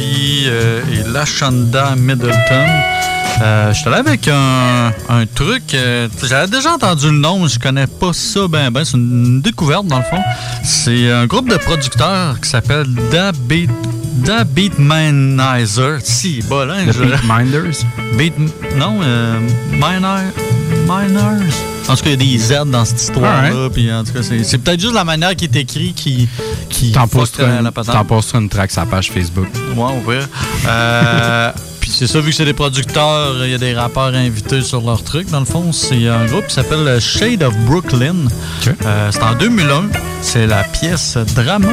euh, et Lashonda Middleton. Euh, J'étais là avec un, un truc. euh, J'avais déjà entendu le nom, mais je connais pas ça ben ben. C'est une découverte dans le fond. C'est un groupe de producteurs qui s'appelle Da Beat. Da Beatmanizer. Si, bol, hein? Je- Beatminders? Beat. Non, euh, Miner. Miners. En tout cas, il y a des Z dans cette histoire-là. Puis en tout cas, c'est peut-être juste la manière qui est écrit qui. qui T'en posteras une, track sur la page Facebook. Ouais, on va. Euh, Puis c'est ça, vu que c'est des producteurs, il y a des rappeurs invités sur leur truc. Dans le fond, c'est un groupe qui s'appelle Shade of Brooklyn. Euh, c'est en 2001. C'est la pièce Drama.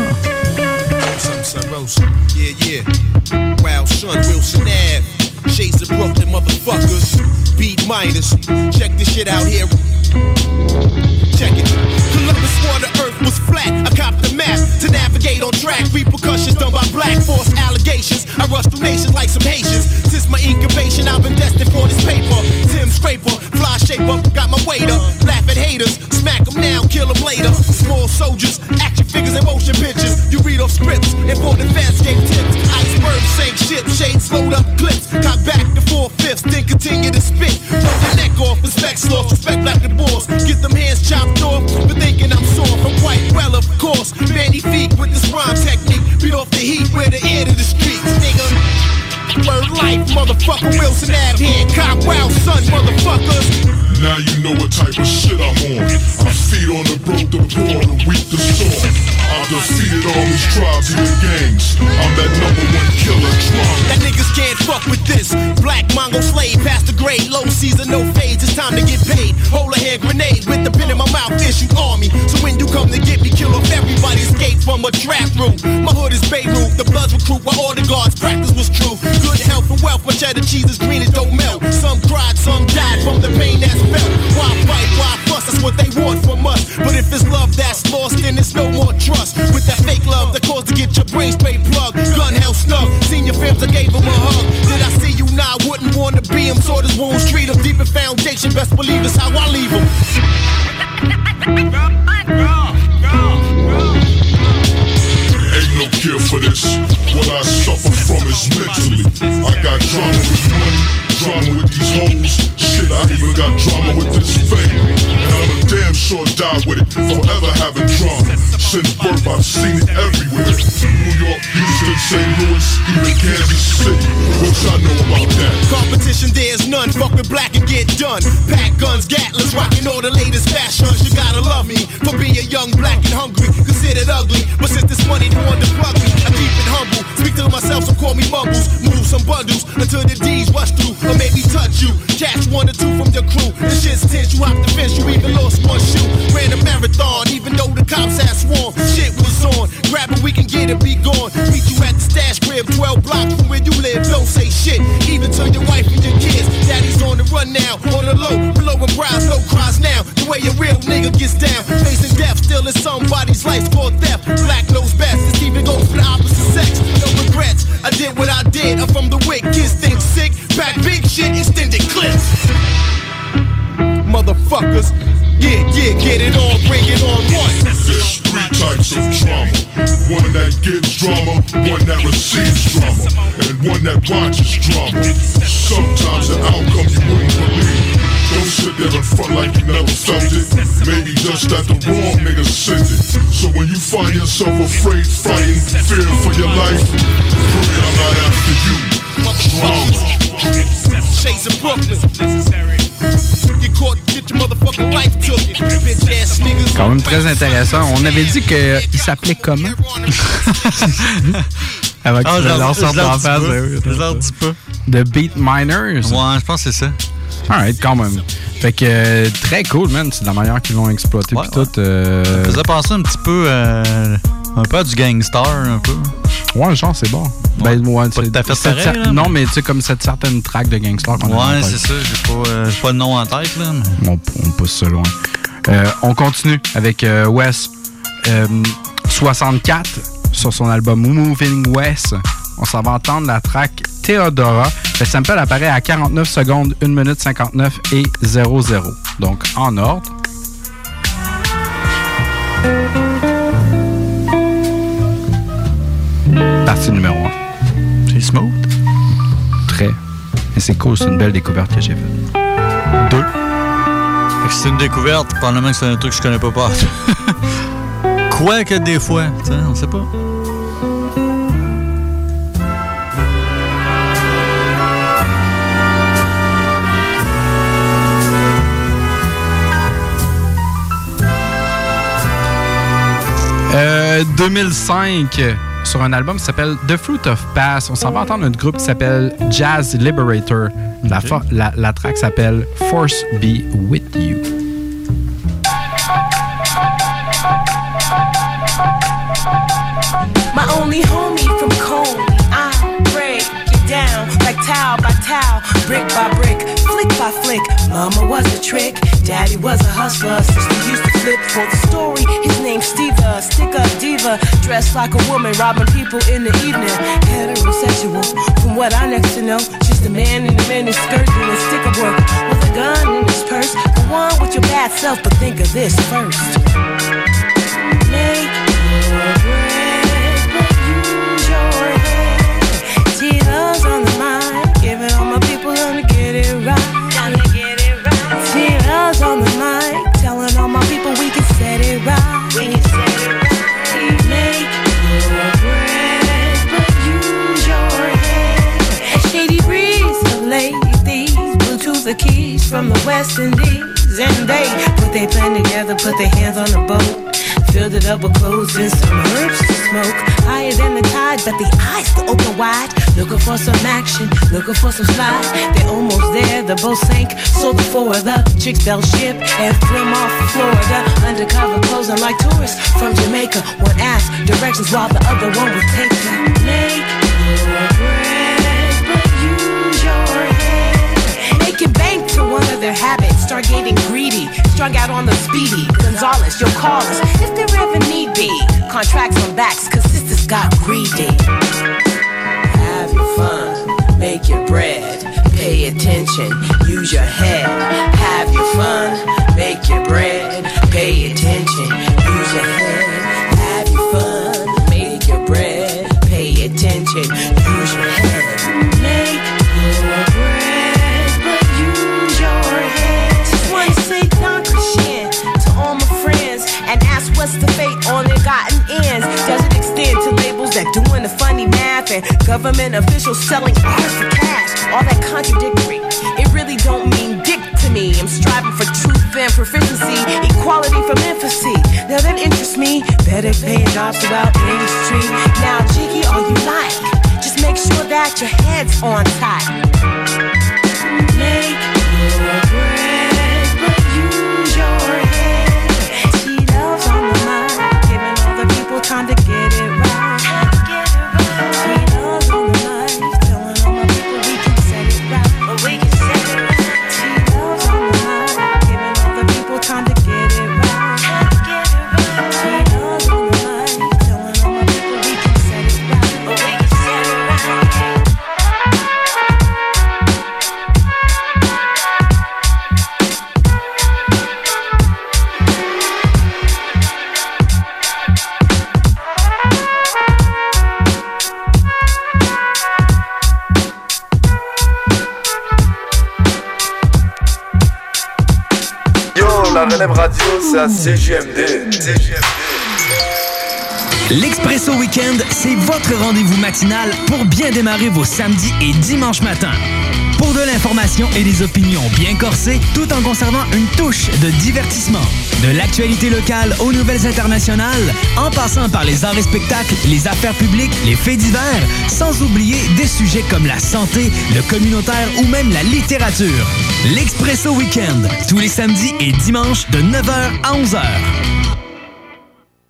Yeah, yeah. Wild Son, Wilson Ave. Shades of Brooklyn, motherfuckers. Beat minus. Check this shit out here. Check it. Columbus swore the earth was flat. I copped the map to navigate on track. Repercussions done by black force allegations. I rush through nations like some Haitians. Since my incubation, I've been destined for this paper. Tim Scraper, fly shaper, got my up. Laugh at haters, smack them now, kill them later. Small soldiers, action figures and motion pictures. You read off scripts the fast game tips. Iceberg, same ship, shades slowed up clips. Got back to four fifths, then continue to spit. Rub your neck off, respect lost, respect like the boss. Get them hands chopped off, but thinking I'm soft. I'm quite well, of course. Manny feet with this rhyme technique. Beat off the heat, wear the air to the streets, nigga. Word life, motherfucker. Wilson Ave here. Cop Wild Son, motherfuckers. Now you know what type of shit I'm on. I feed on the broke, the poor, the weak, the sore. I've defeated all these tribes and the gangs. I'm that number one killer drunk. That niggas can't fuck with this. Black Mongo slave, past the grade, low season, no fades. It's time to get paid. Hold a hand grenade with the pin in my mouth, issue army. So when you come to get me, kill off everybody. Escape from a trap room. My hood is Beirut, the bloods recruit while all the guards practice was true. Good health and wealth, my cheddar cheese is green as don't melt. Some cried, some died from the pain that's felt. Why fight, why fuss? That's what they want from us. But if it's love that's lost, then it's no more trust. With that fake love that caused to get your brain straight plugged. Gun held snug, senior films, I gave him a hug. Did I see you now? I wouldn't wanna be him. Saw his wounds, treat him. Deep in foundation, best believe it's how I leave him. Ain't no care for this. What I suffer from is mentally. I got drama with money, drama with these hoes. Shit, I even got drama with this fame. And I'm a damn sure die with it. Forever having drama. Since birth, I've seen it everywhere. New York, Houston, St. Louis, even Kansas City. What y'all know about that? Competition, there's none. Fuck with black and get done. Pack guns, gatlers, rocking all the latest fashions. You gotta love me for being young, black, and hungry. Considered ugly, but since this money don't want to plug me, I keep it humble. Speak to myself, so call me bubbles. Move some bundles until the D's rush through or maybe touch you. Catch one or two from your crew. The shit's tense, you have to fence. You even lost one shoe. Ran a marathon, even though the cops had sworn shit was on. Grab it, we can get it, be gone. Meet you at the stash crib, 12 blocks from where you live. Don't say shit, even to your wife and your kids. Daddy's on the run now, on the low, below and brows, no cries now. The way a real nigga gets down, facing death, still in somebody's life called theft. Black knows best, it's even goes for the opposite sex. No regrets, I did what I did. I'm from the wick, kids think sick, back big shit, extended clips. Motherfuckers, yeah, yeah, get it on, bring it on one. There's three types of drama. One that gives drama, one that receives drama, and one that watches drama. Sometimes the outcome you wouldn't believe. Don't sit there and front like you never felt it. Maybe just that the wrong nigga sent it. So when you find yourself afraid, fighting, fear for your life, I'm not after you. Drama. Shades of Brooklyn. Get caught, get your motherfucking life took it. Bitch ass niggas. Quand même très intéressant. On avait dit qu'il s'appelait comment? Avant que Ah, tu je leur leur en face. ouais, ouais, Je leur dis pas. The Beat Miners. Ouais, je pense que c'est ça. Alright, quand même. Fait que euh, très cool, man. C'est de la manière qu'ils l'ont exploité. Puis tout. euh, Ça faisait penser un petit peu euh, un peu du gangster, un peu. Ouais, genre, c'est bon. Ben, ouais, c'est- tout à fait cette pareil, cer- là, Non, mais- tu sais, comme cette certaine track de gangster qu'on a Ouais, c'est ça. J'ai pas, euh, pas le nom en tête, là. mais- On, on pousse ça loin. Euh, on continue avec euh, Wes. Euh, 64 sur son album Moving West. On s'en va entendre la track Theodora. Le sample apparaît à 49 secondes, 1 minute 59 et 00. Donc en ordre. Partie numéro 1. C'est smooth. Très. Mais c'est cool, c'est une belle découverte que j'ai faite. Deux. C'est une découverte, probablement que c'est un truc que je connais pas par Quoi que des fois, tu sais, on sait pas. Euh, 2005, sur un album qui s'appelle The Fruit of Pass, on s'en va entendre un groupe qui s'appelle Jazz Liberator. La, fo- la, la track s'appelle Force Be With You. My only homie from Coney. I break it down like towel by towel, brick by brick, flick by flick. Mama was a trick, daddy was a hustler. Sister used to flip for the story. His name's Steve, stick up diva, dressed like a woman, robbing people in the evening. Heterosexual, from what I next to know, just a man in a mini skirt doing sticker work with a gun in his purse. Go on with your bad self, but think of this first. From the West Indies. And they put their plan together, put their hands on the boat. Filled it up with clothes and some herbs to smoke. Higher than the tide, but the eyes still open wide. Looking for some action, looking for some slide. They're almost there, the boat sank. So the four of the chicks fell ship and flew off Florida. Undercover posing like tourists from Jamaica. One asked directions while the other one was taking. Make bank to one of their habits. Start getting greedy. Strung out on the speedy. Gonzalez, you'll call us if there ever need be. Contracts on backs, cause sisters got greedy. Have your fun, make your bread. Pay attention, use your head. Have your fun, make your bread. Pay attention, use your head. Have your fun, make your bread. Government officials selling ours for cash. All that contradictory. It really don't mean dick to me. I'm striving for truth and proficiency, equality from infancy. Now that interests me. Better paying jobs throughout Main Street. Now, Jiggy, all you like. Just make sure that your head's on tight. CGMD. L'Expresso Weekend, c'est votre rendez-vous matinal pour bien démarrer vos samedis et dimanches matins. Pour de l'information et des opinions bien corsées, tout en conservant une touche de divertissement. De l'actualité locale aux nouvelles internationales, en passant par les arts et spectacles, les affaires publiques, les faits divers, sans oublier des sujets comme la santé, le communautaire ou même la littérature. L'Expresso Weekend, tous les samedis et dimanches de 9h à 11h.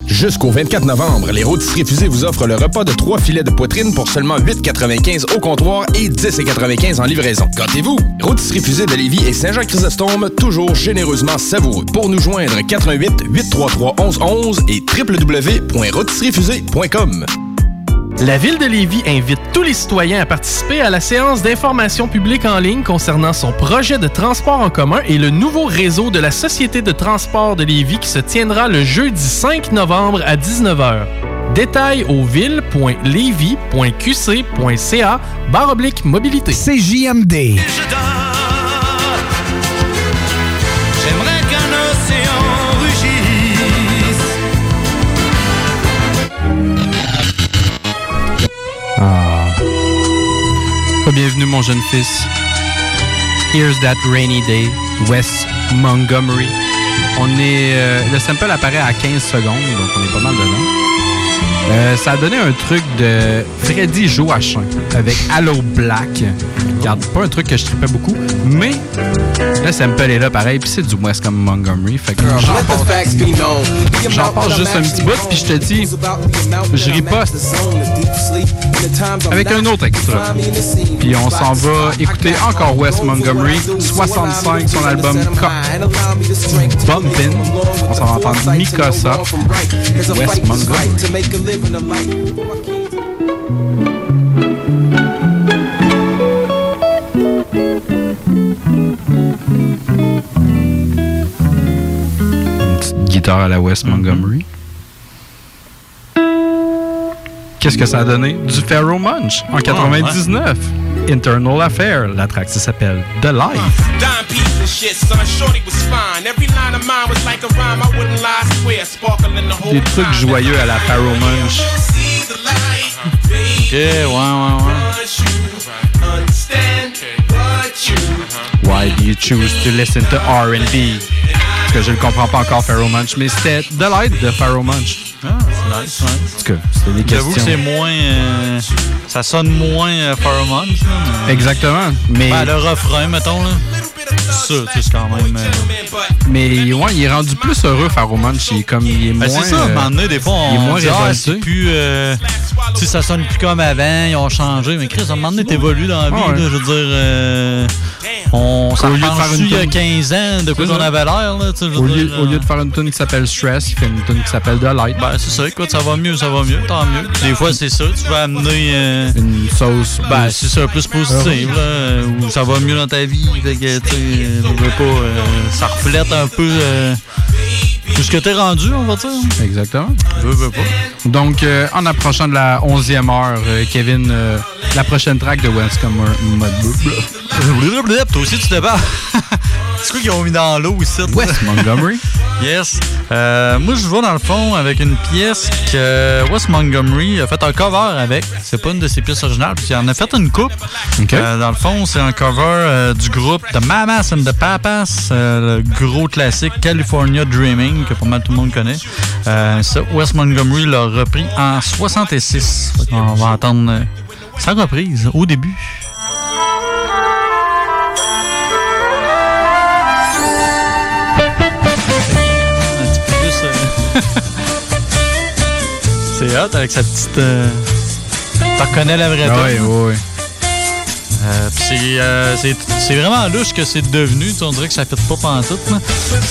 Jusqu'au 24 novembre, les rôtisseries fusées vous offrent le repas de trois filets de poitrine pour seulement 8,95 au comptoir et 10,95 en livraison. Gâtez-vous! Rôtisserie fusée de Lévis et Saint-Jean-Chrysostome, toujours généreusement savoureux. Pour nous joindre, 88 833 1111 et www.rôtisseriefusée.com. La Ville de Lévis invite tous les citoyens à participer à la séance d'information publique en ligne concernant son projet de transport en commun et le nouveau réseau de la Société de transport de Lévis qui se tiendra le jeudi 5 novembre à 19h. Détails au ville.levy.qc.ca barre oblique mobilité. CJMD. J'aimerais Ah. Bienvenue, mon jeune fils. Here's that rainy day, West Montgomery. On est. euh, le sample apparaît à 15 secondes, donc on est pas mal dedans. Euh, ça a donné un truc de Freddy Joachim avec Hello Black. Regarde, pas un truc que je tripais beaucoup, mais le sample est là pareil, puis c'est du West comme Montgomery. Fait que j'en passe, juste un petit bout, puis je te dis, je riposte avec un autre extra. Puis on s'en va écouter encore West Montgomery, 65, son album Cop Bumpin'. On s'en va entendre Mikasa, West Montgomery. Une petite guitare à la West Montgomery. Qu'est-ce que ça a donné? Du Pharaoh Munch en 99. Internal Affair. La track ça s'appelle The Life. Shit, son. Shorty was fine. Every line of mine was like a rhyme. I wouldn't lie, swear. Sparkle in the whole Des trucs joyeux à la Pharaoh Munch. Ok, ouais, ouais, Why do you choose to listen to R&B? Parce que je ne comprends pas encore Pharaoh Munch, mais c'était The Light de Pharaoh Munch. Ah, c'est nice, ouais. En tout cas, c'était des J'avoue que questions. c'est moins. euh, ça sonne moins euh, Pheromone, ça, mais- Exactement. Mais, Ben, le refrain, mettons, là. Ça, tu sais, c'est quand même. euh, mais ouais, il est rendu plus heureux, Pharaoh Munch. Il est comme, il est moins... Ben, c'est ça, à un euh, moment donné, des fois, on, il est moins dit, ah, c'est plus. euh, tu sais, ça sonne plus comme avant, ils ont changé. Mais Chris, à un moment donné, t'évolues dans la vie, Ah ouais. là, je veux dire. euh, on s'en il y a tune- 15 ans de quoi ça. avait l'air, Au lieu, au lieu de faire une tune qui s'appelle Stress, il fait une tune qui s'appelle The Light. Ben, c'est ça, écoute, ça va mieux, ça va mieux, tant mieux. Des fois, c'est ça, tu vas amener. euh, une sauce. Ben, plus- c'est ça, plus positive, là, où ça va mieux dans ta vie. Fait que, tu sais, pas, euh, ça reflète un peu euh, tout ce que t'es rendu, on va dire. Exactement. Veux, veux pas. Donc, euh, en approchant de la 11e heure, euh, Kevin, euh, la prochaine track de West comme Toi aussi, tu te bats. c'est quoi qu'ils ont mis dans l'eau ici? West Montgomery. Yes. Euh, moi, je vais dans le fond avec une pièce que Wes Montgomery a fait un cover avec. C'est pas une de ses pièces originales, puis il en a fait une coupe. Euh, dans le fond, c'est un cover euh, du groupe The Mamas and the Papas, le gros classique California Dreaming, que pas mal tout le monde connaît. Ça, Wes Montgomery l'a repris en 66. Fait qu'on va entendre sa reprise au début. C'est hot avec sa petite. Euh... Tu reconnais la vraie Ah oui, hein? oui, oui. Euh, c'est, euh, c'est, c'est vraiment louche que c'est devenu. On dirait que ça fait pas pantoute. là.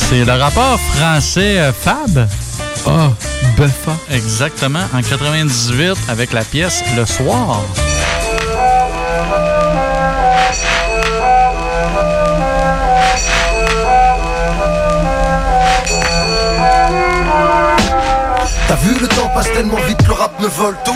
C'est le rappeur français euh, Fab. Ah, Buffa. Exactement, en 98 avec la pièce Le Soir. T'as vu le temps passe tellement vite, le rap me vole tout.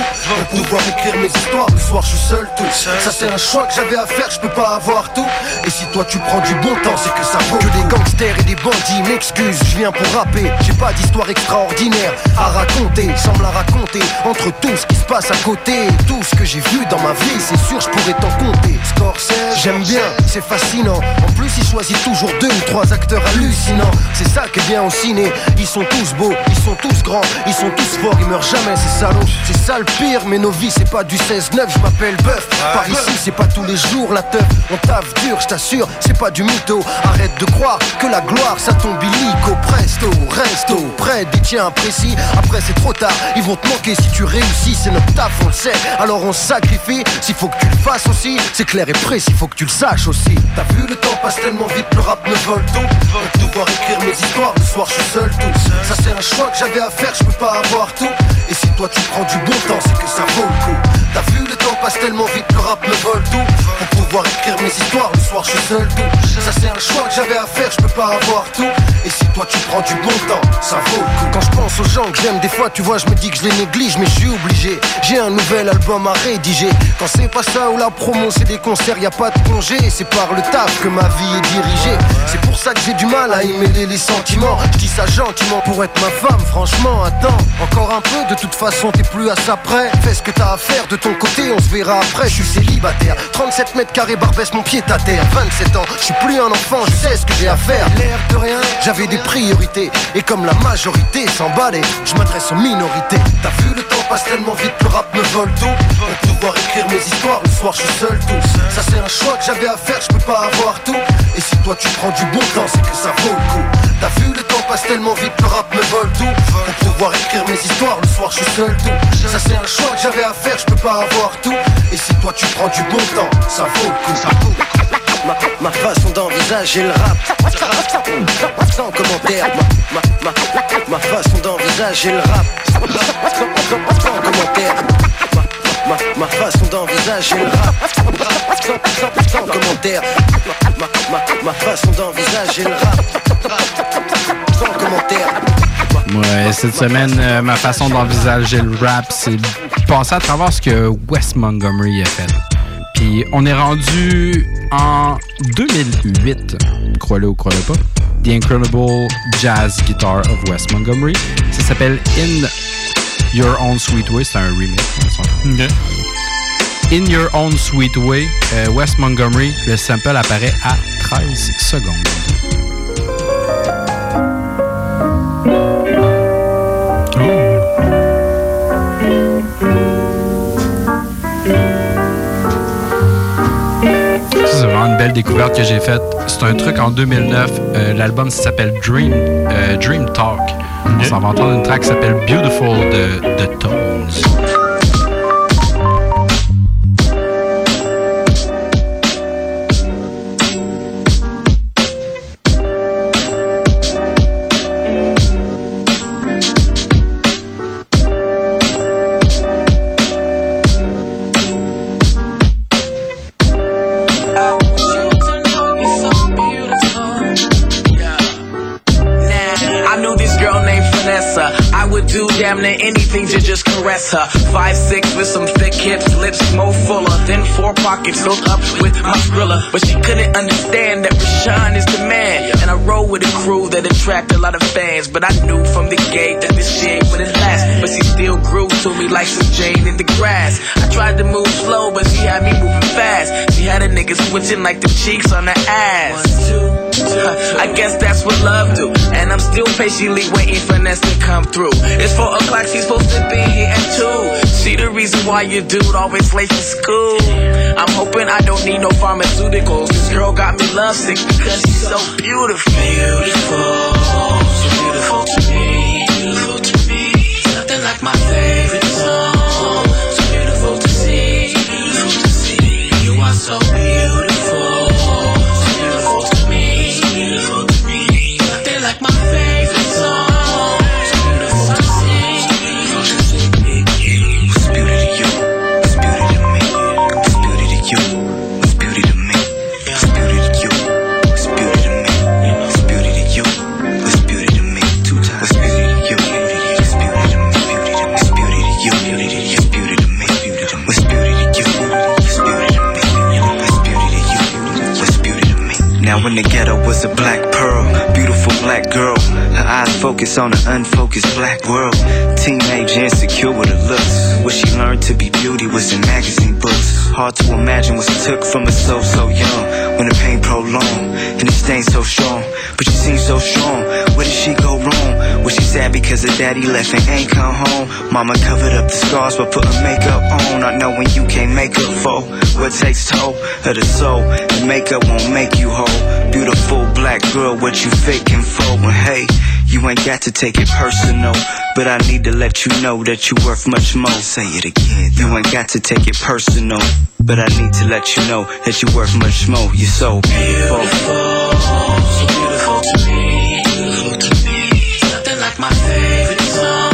Pour pouvoir écrire mes histoires, le soir je suis seul tout. Ça c'est un choix que j'avais à faire, je peux pas avoir tout. Et si toi tu prends du bon temps, c'est que ça vaut. Que des gangsters et des bandits m'excusent, je viens pour rapper J'ai pas d'histoire extraordinaire à raconter. Me la raconter, entre tout ce qui se passe à côté. Tout ce que j'ai vu dans ma vie, c'est sûr je pourrais t'en compter. Scorsese, j'aime bien, c'est fascinant. En plus il choisit toujours deux ou trois acteurs hallucinants. C'est ça qui bien au ciné, ils sont tous beaux, ils sont tous grands, tous forts, ils meurent jamais ces salauds C'est ça le pire, mais nos vies c'est pas du 16-9, je m'appelle Bœuf Par ici c'est pas tous les jours la teuf, on taffe dur, je t'assure, c'est pas du mytho. Arrête de croire que la gloire ça tombe illico. Presto, resto, près des tiens précis. Après c'est trop tard, ils vont te manquer. Si tu réussis C'est notre taf, on le sait, alors on sacrifie S'il faut que tu le fasses aussi, c'est clair et précis, faut que tu le saches aussi. T'as vu le temps passe tellement vite, le rap me vole tout. Pour pouvoir écrire mes histoires, le soir je suis seul tout. Ça c'est un choix que j'avais à faire, je peux pas avoir tout. Et si toi tu prends du bon temps, c'est que ça vaut le coup. T'as vu le temps passe tellement vite, le rap me vole tout. Pour pouvoir écrire mes histoires, le soir je suis seul tout. Ça c'est un choix que j'avais à faire, je peux pas avoir tout. Et si toi tu prends du bon temps, ça vaut le coup. Quand je pense aux gens que j'aime, des fois tu vois je me dis que je les néglige Mais je suis obligé, j'ai un nouvel album à rédiger. Quand c'est pas ça ou la promo c'est des concerts, y a pas de congé. C'est par le taf que ma vie est dirigée. C'est pour ça que j'ai du mal à y mêler les sentiments. Je dis ça gentiment pour être ma femme, franchement attends Encore un peu, de toute façon t'es plus à ça près. Fais ce que t'as à faire de ton côté, on se verra après. Je suis célibataire, 37 mètres carrés, barbesse mon pied à terre. 27 ans, je suis plus un enfant, je sais ce que j'ai à faire. L'air de rien, j'avais des priorités Et comme la majorité s'emballait, je m'adresse aux minorités. T'as vu le temps passe tellement vite, le rap me vole tout Pour pouvoir écrire mes histoires, le soir je suis seul tout. Ça c'est un choix que j'avais à faire, je peux pas avoir tout Et si toi tu prends du bon temps, c'est que ça vaut le coup. T'as vu le temps passe tellement vite, le rap me vole tout. Pour pouvoir écrire mes histoires, le soir je suis seul tout. Ça c'est un choix que j'avais à faire, je peux pas avoir tout. Et si toi tu prends du bon temps, ça vaut le coup, ça vaut le coup. Ma, ma façon d'envisager le rap. Sans commentaire. Ma, ma, ma, ma façon d'envisager le rap. Sans, commentaire ma, façon d'envisager le rap Sans, commentaire ma, façon d'envisager le rap Sans commentaire Ouais, cette semaine, euh, ma façon d'envisager le rap, c'est passer à travers ce que Wes Montgomery a fait. Puis on est rendu en 2008, crois-le ou crois-le pas. The Incredible Jazz Guitar of Wes Montgomery. Ça s'appelle In Your Own Sweet Way. C'est un remix. In Your Own Sweet Way, euh, Wes Montgomery, le sample apparaît à 13 secondes. Vraiment une belle découverte que j'ai faite. C'est un truc en 2009. euh, L'album s'appelle Dream, euh, Dream Talk. On va entendre une track qui s'appelle Beautiful de attract a lot of fans. But I knew from the gate that this shit wouldn't last. But she still grew to me like some Jane in the grass. I tried to move slow, but she had me moving fast. She had a nigga switching like the cheeks on her ass. I guess that's what love do. And I'm still patiently waiting for Ness to come through. It's four o'clock, she's supposed to be here at two. See the reason why your dude always late for school. I'm hoping I don't need no pharmaceuticals. This girl got me lovesick because she's so beautiful. Beautiful, so beautiful to me. Beautiful to me. Nothing like my favorite song. Focus on an unfocused black world. Teenage insecure with her looks. What she learned to be beauty was in magazine books. Hard to imagine what she took from a soul so young. When the pain prolonged and the stain so strong. But she seems so strong. Where did she go wrong? Was she sad because her daddy left and ain't come home? Mama covered up the scars but put her makeup on. Not knowing you can't make up for what takes toll of the soul. And makeup won't make you whole. Beautiful black girl, what you faking for? And hey, you ain't got to take it personal. But I need to let you know that you're worth much more. Say it again. You ain't got to take it personal. But I need to let you know that you're worth much more. You're so beautiful. So beautiful to me. Beautiful to me. Nothing like my favorite song.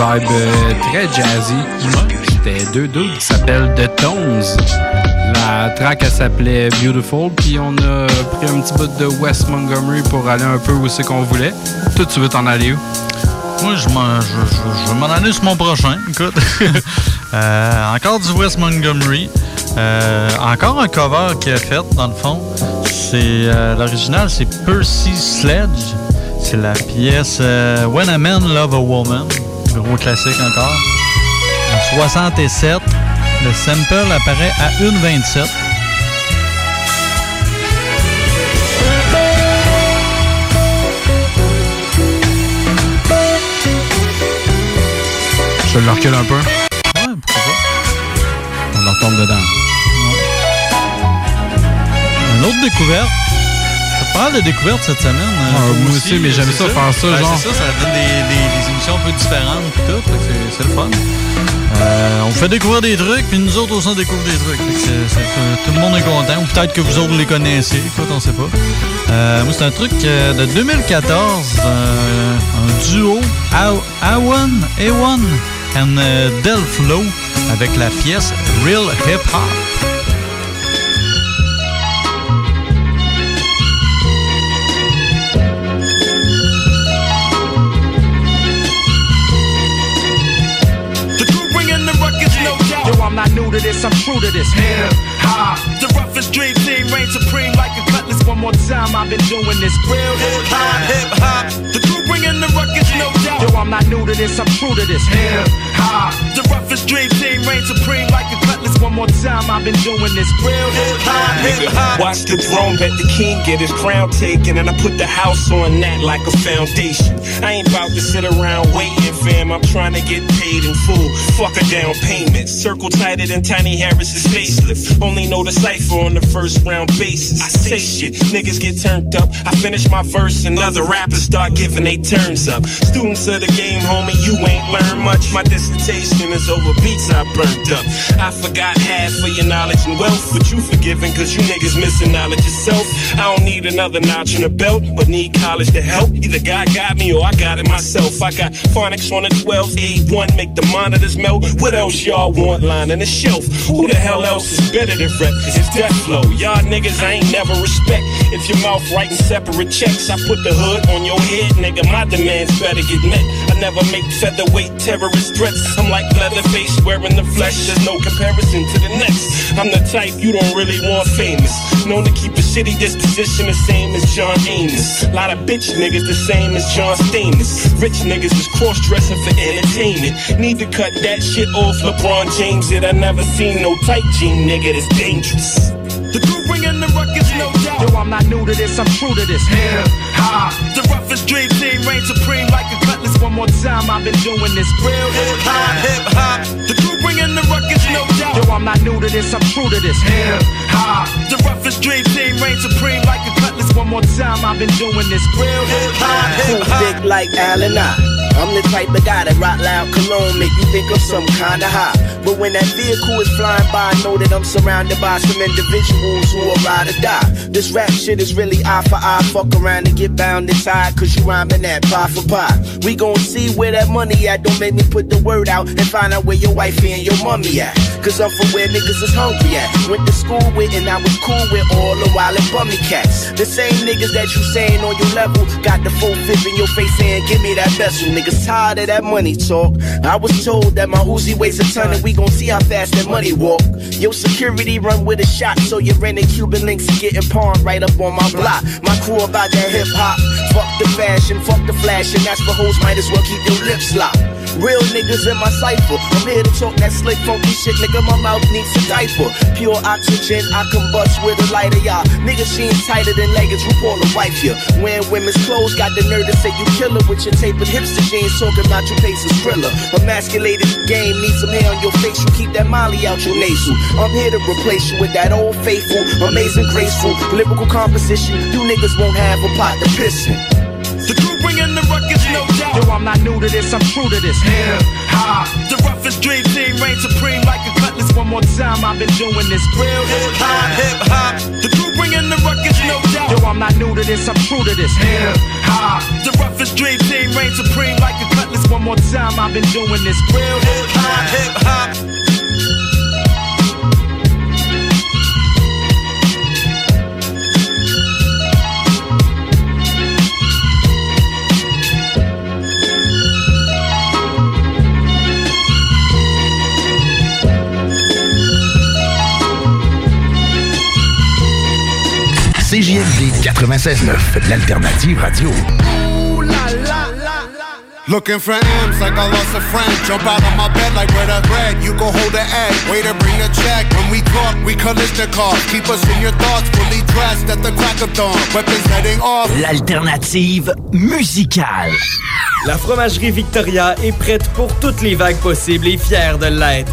Vibe euh, très jazzy. C'était deux dudes qui s'appellent The Tones. La track, elle s'appelait Beautiful, puis on a pris un petit bout de West Montgomery pour aller un peu où c'est qu'on voulait. Toi, tu veux t'en aller où? Moi, je, m'en- je, aller sur mon prochain. Écoute. Euh, encore du West Montgomery. Euh, encore un cover qu'il a fait, dans le fond. C'est L'original, c'est Percy Sledge. C'est la pièce When a Man Love a Woman. Gros classique encore. En 67. Le sample apparaît à 1,27. Je le recule un peu. Ouais, pourquoi pas. On en retombe dedans. Une autre découverte. Ça parle de découverte cette semaine. hein, Ah, moi aussi, mais j'aime c'est ça, faire ça, Ben, genre. C'est ça, ça donne des un peu différentes tout. c'est- le fun. Euh, on fait découvrir des trucs, puis nous autres aussi on découvre des trucs. Tout- le monde est content. Ou peut-être que vous autres les connaissez. Écoute, on sait pas. Euh, moi, c'est un truc euh, de 2014. euh, un duo. Awan, Ewan and Delflo avec la pièce Real Hip Hop. To this, I'm true to this. Hip hop. The roughest dream team reign supreme like a cutlass. One more time, I've been doing this. Real hip hop, hip hop. The crew bringing the ruckus, no doubt. Yo, I'm not new to this, I'm true to this. Hip hop. The roughest dream team reign supreme like a cutlass. One more time, I've been doing this. Real hip hop, hip hop. Watch the throne, bet the king get his crown taken, and I put the house on that like a foundation. I ain't about to sit around waiting, fam. I'm trying to get paid in full. Fuck a down payment. Circle tighter than Tiny Harris's facelift. Only know the cipher on the first round basis. I say shit, niggas get turned up. I finish my verse, and other rappers start giving they turns up. Students of the game, homie, you ain't learned much. My dissertation is over beats I burnt up. I forgot half of your knowledge and wealth, but you forgiven cause you niggas missing knowledge yourself. I don't need another notch in the belt, but need college to help. Either God got me or I got it myself. I got phonics on the 12, A1, make the monitors melt. What else y'all want on the shelf? Who the hell else is better than rep? It's death flow. Y'all niggas I ain't never respect. If your mouth writing separate checks, I put the hood on your head, nigga. My demands better get met. I never make featherweight terrorist threats. I'm like Leatherface wearing the flesh. There's no comparison to the next. I'm the type you don't really want famous. Known to keep a shitty disposition the same as John Amos. Lot of bitch niggas the same as John Stamos. Rich niggas is cross dressing for entertainment. Need to cut that shit off. LeBron James it. I never seen no tight jean nigga that's dangerous. The crew bringing the ruckus, no doubt. Yo, I'm not new to this, I'm true to this. Hip hop. The roughest dream team reign supreme like a cutlass. One more time, I've been doing this real hip hop. Hip hop. The crew bringing the ruckus, no doubt. Yo, I'm not new to this, I'm true to this. Hip hop. The roughest dream team reign supreme like a cutlass. One more time, I've been doing this real hip hop. Too thick like Allen I. I'm the type of guy that rock loud cologne make you think of some kind of high. But when that vehicle is flying by, I know that I'm surrounded by some individuals who are ride or die. This rap shit is really eye for eye. Fuck around and get bound inside, cause you rhyming that pie for pie. We gon' see where that money at. Don't make me put the word out and find out where your wifey and your mommy at. Cause I'm from where niggas is hungry at. Went to school with and I was cool with all the wild and bummy cats. The same niggas that you saying on your level got the full fifth in your face saying, give me that vessel. Niggas tired of that money talk. I was told that my Uzi weighs a ton and we gon' see how fast that money walk. Your security run with a shot, so your rented Cuban links is getting pawned right up on my block. My crew about that hip hop. Fuck the fashion, fuck the flash, and that's for hoes might as well keep your lips locked. Real niggas in my cipher. I'm here to talk that slick, funky shit, nigga. My mouth needs a diaper. Pure oxygen, I combust with a lighter, y'all. Niggas seem tighter than leggings, RuPaul a wife here. Wearing women's clothes, got the nerve to say you killer with your tapered hipster jeans, talking about your face is thriller. Emasculated game, need some hair on your face, you keep that molly out your nasal. I'm here to replace you with that old faithful, amazing, graceful, lyrical composition. You niggas won't have a pot to piss in. The crew bringing the ruckus, no doubt. Yo, I'm not new to this, I'm true to this. Hip hop. The roughest dream team reign supreme like a cutlass. One more time, I've been doing this real hip hop. Hip hop. The crew bringing the ruckus, no doubt. Yo, I'm not new to this, I'm true to this. Hip hop. The roughest dream team reign supreme like a cutlass. One more time, I've been doing this real hip hop. Hip hop. CJMD 96.9, l'alternative radio. Looking for M's like I lost a friend. Jump out of my bed like where the bread? You go hold the egg. Way to bring the check. When we talk, we Kalishnikov. Keep us in your thoughts. Fully dressed at the crack of dawn. Weapons heading off. L'alternative musicale. La fromagerie Victoria est prête pour toutes les vagues possibles et fière de l'être.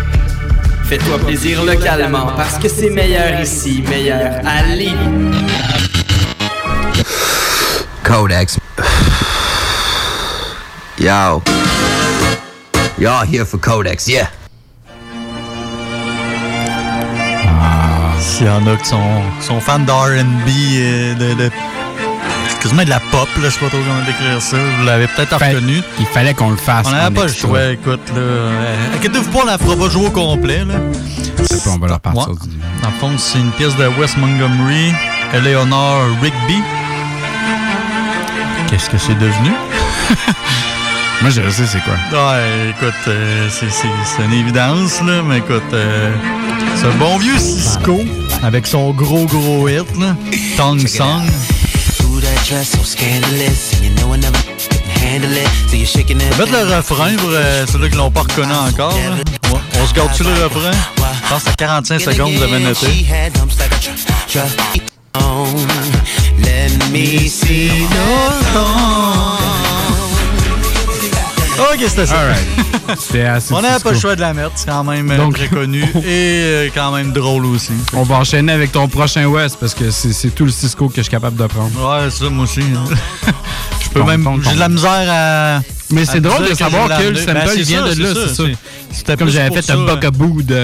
Fais-toi plaisir localement parce que c'est meilleur ici, meilleur à Lévis. Codex. Yo. Y'all here for Codex, yeah. S'il y en a qui sont, qui sont fans d'R&B, de, de quasiment de la pop, là, je sais pas trop comment décrire ça. Vous l'avez peut-être reconnu. Il fallait qu'on le fasse. On n'avait pas le choix, écoute. Là, euh, inquiétez-vous pas, on la fera pas jouer au complet. Là. On va leur partir Ouais. du- Dans le fond, c'est une pièce de Wes Montgomery, Eleanor Rigby. Qu'est-ce que c'est devenu? Moi, je sais c'est quoi. Ouais, écoute, euh, c'est- une évidence, là, mais écoute, euh, c'est un bon vieux Cisco avec son gros gros hit, là, Tongue Song. Ooh, that dress so scandalous, and you know I never can handle it. So you're shaking On that. va mettre le refrain pour euh, ceux-là qui l'ont pas reconnu encore. Ouais. On se garde-tu le refrain? Je pense à 45 secondes, vous avez noté. Let me see Ok, c'était ça. C'était assez On n'avait pas le choix de la mettre. C'est quand même euh, Donc- très connu et euh, quand même drôle aussi. On va enchaîner avec ton prochain West parce que c'est c'est tout le Cisco que je suis capable de prendre. Ouais, ça, moi aussi. hein. Je peux même. J'ai de la misère à. Mais c'est drôle de savoir que le sample Ben, c'est vient de là, c'est ça. C'était Comme j'avais fait un hein. bugaboo de,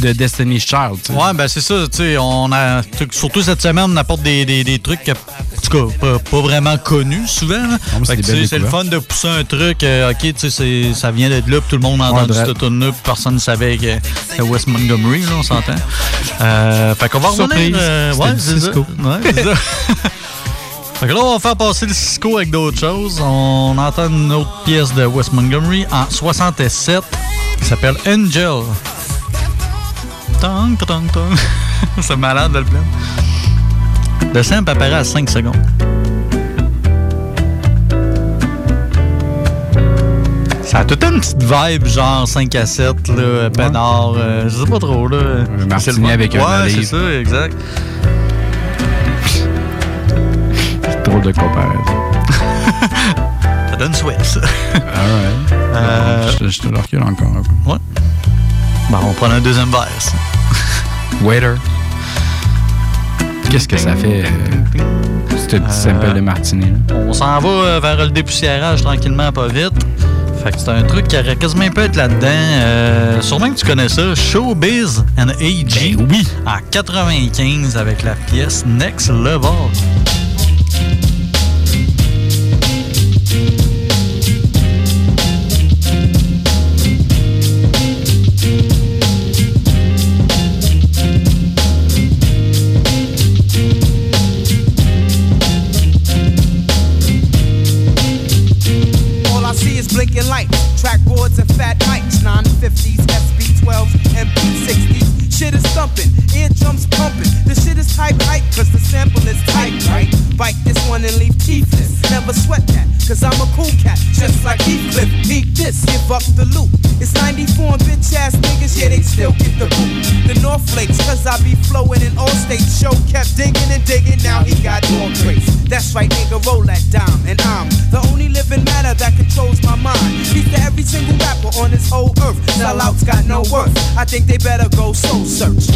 de Destiny's Child. Ouais, ben c'est ça, tu sais, on a, surtout cette semaine, on apporte des, des, des trucs, que, en tout cas, pas, pas vraiment connus souvent. mais c'est le fun de pousser un truc, euh, ok, tu sais, c'est- ça vient d'être là, puis tout le monde a Ouais, entendu drette. cette tune là personne ne savait que c'était West Montgomery, là, on s'entend. Euh, fait qu'on va revenir. Surprise, euh, ouais, c'est ça. Ouais, ça. Fait que là, on va faire passer le Cisco avec d'autres choses. On entend une autre pièce de Wes Montgomery en 67 qui s'appelle Angel. Tong, tong, tong. C'est malade de le plaindre. Le sample apparaît à 5 secondes. Ça a toute une petite vibe, genre 5 à 7, là, peinard, euh, je sais pas trop, là. C'est le avec un Ouais, c'est ça, exact. Drôle de comparaison. Ça donne souhait, ça. Alright. Euh, Je, je te le recule encore un peu. Ouais. Bon, on prend un deuxième verre. ça. Waiter. Qu'est-ce que ça fait, euh, ce petit sample de Martini? là? On s'en va euh, vers le dépoussiérage tranquillement, pas vite. Fait que c'est un truc qui aurait quasiment pu être là-dedans. Euh, sûrement que tu connais ça. Showbiz and AG. oui. En 95 avec la pièce Next Level. Right, nigga, roll that dime. And I'm the only living matter that controls my mind. Beat to every single rapper on this whole earth. Sellouts got no worth. I think they better go soul search.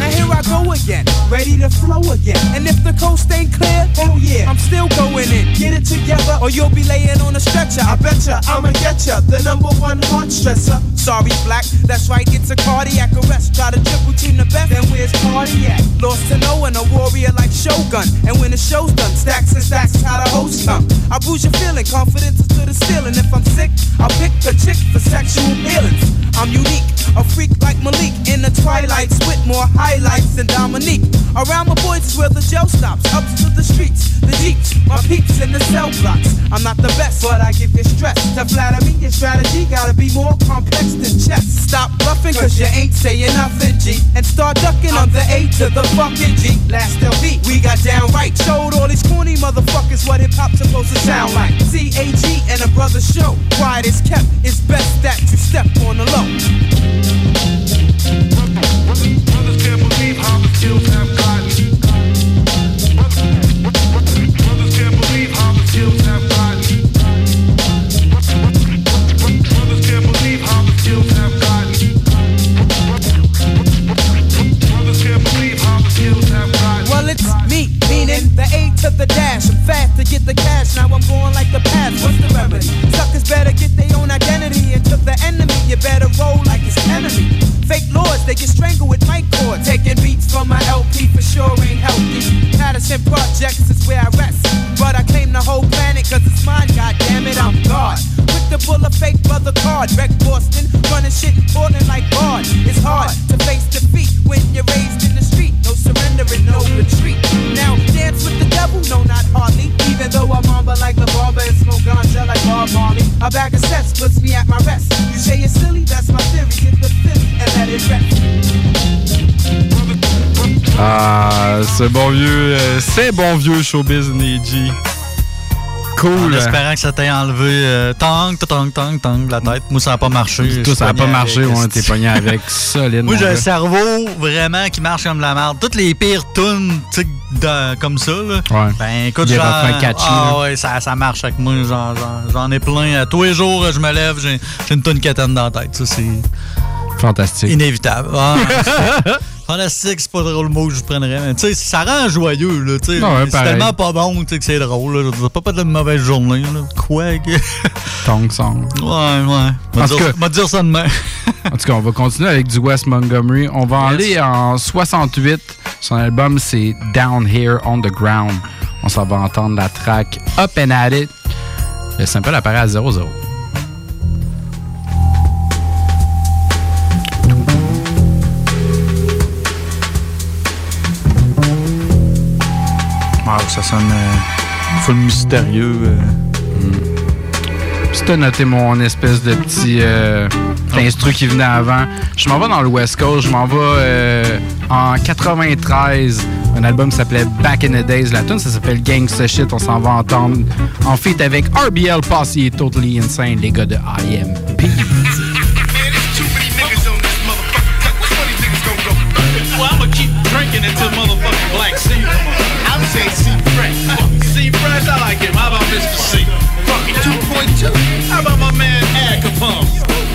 Now here I go again, ready to flow again. And if the coast ain't clear, oh yeah, I'm still going in. Get it together, or you'll be laying on a stretcher. I betcha I'ma get ya, the number one heart stressor. Sorry, black, that's right, it's a cardiac arrest. Try to triple team the best, then where's cardiac? Lost to knowing a warrior like Shogun. And when the show's done, stacks and stacks, how the host come. I bruise your feeling, confidence is to the ceiling. If I'm sick, I'll pick the chick for sexual feelings. I'm unique, a freak like Malik in the twilights with more highlights than Dominique. Around my boys is where the gel stops, up to the streets, the jeeps, my peeps in the cell blocks. I'm not the best, but I give you stress. To flatter me, your strategy gotta be more complex than chess. Stop bluffing, cause you ain't saying nothing, G. And start ducking, I'm the A to the fucking G. Last LV, we got down right. Showed all these corny motherfuckers what hip hop's supposed to sound like. CAG and a brother show. Quiet is kept, it's best that you step on the low. Brothers can't believe how the skills have to the dash. I'm fast to get the cash. Now I'm going like the past. What's the remedy? Suckers better get their own identity. And to the enemy, you better roll like it's enemy. Fake lords, they get strangled with mic cords. Taking beats from my LP for sure ain't healthy. Patterson Projects is where I rest. But I claim the whole planet cause it's mine, God damn goddammit, I'm God. With the bull of fake brother card. Wreck Boston, running shit, falling like God. It's hard to face defeat when you're raised in the street. Surrender and no retreat. Now, dance with the devil? No, not hardly. Even though I'm humble like the barber and smoke ganja like Bob Marley. A bag of sets puts me at my rest. You say it's silly? That's my theory. Get the and let it rest. Ah, ce bon vieux, euh, c'est bon vieux showbiz Neji. Cool. En espérant que ça t'ait enlevé euh, tang, tang, tang, tang, la tête. Moi, ça n'a pas marché. Tout ça n'a pas marché, on était pogné avec solide. Moi, j'ai un cerveau vraiment qui marche comme de la merde. Toutes les pires tunes, tu comme ça, là. Ouais. Ben, écoute, Des genre, catchy, Ah là. ouais, ça, ça marche avec moi. J'en, ai plein. Tous les jours, je me lève, j'ai, une tune catane dans la tête. Ça, c'est Fantastique. inévitable. Ah, Fantastique, c'est pas drôle le mot que je prendrais. Mais tu sais, ça rend joyeux, là. tu sais. Ah ouais, c'est tellement pas bon que c'est drôle. Là. Dire, pas pas de mauvaise journée. Là. Quoi? que- Tong Song. Ouais, ouais. En dire, cas- va dire ça demain. En tout cas, on va continuer avec du West Montgomery. On va aller en 68. Son album, c'est Down Here on the Ground. On s'en va entendre la track Up and At It. Le sample apparaît à 0-0. Ça sonne euh, full mystérieux. euh. Si t'as noté mon espèce de petit euh, instru qui venait avant, je m'en vais dans le West Coast, je m'en vais euh, en 93, un album qui s'appelait Back in the Days. La tune ça s'appelle Gangsta Shit, on s'en va entendre en feat avec RBL Posse et Totally Insane, les gars de IMP. his physique. Fuck it, 2.2. How about my man Agapum?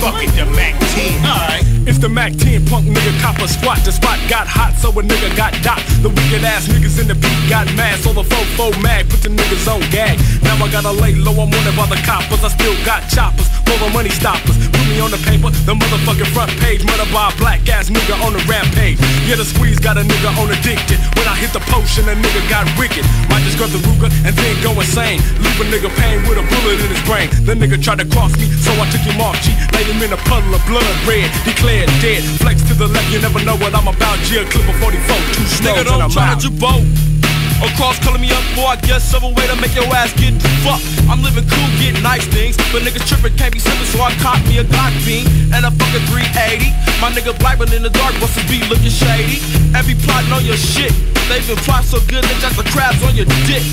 Fuck it, the Mac 10. The Mac 10 punk nigga copper squat. The spot got hot, so a nigga got docked. The wicked ass niggas in the beat got mad, so the fofo mag put the niggas on gag. Now I gotta lay low, I'm wanted by the coppers. I still got choppers, for the money stoppers. Put me on the paper, the motherfucking front page. Murder by a black ass nigga on the rampage. Yeah, the squeeze got a nigga on addicted. When I hit the potion, a nigga got wicked. Might just grab the Ruger and then go insane. Leave a nigga pain with a bullet in his brain. The nigga tried to cross me, so I took him off. G laid him in a puddle of blood red. Declared dead. Flex to the left, you never know what I'm about. G a clip of 44, two snows Nigga, don't I'm try to boat. Or cross color me up, boy, I guess some way to make your ass get fucked. I'm living cool, getting nice things, but niggas tripping can't be simple, so I caught me a Glock beam and a fucking 380. My nigga black, but in the dark, what's the beat looking shady? Every plotting on your shit. They been plotting so good, they just the crabs on your dick.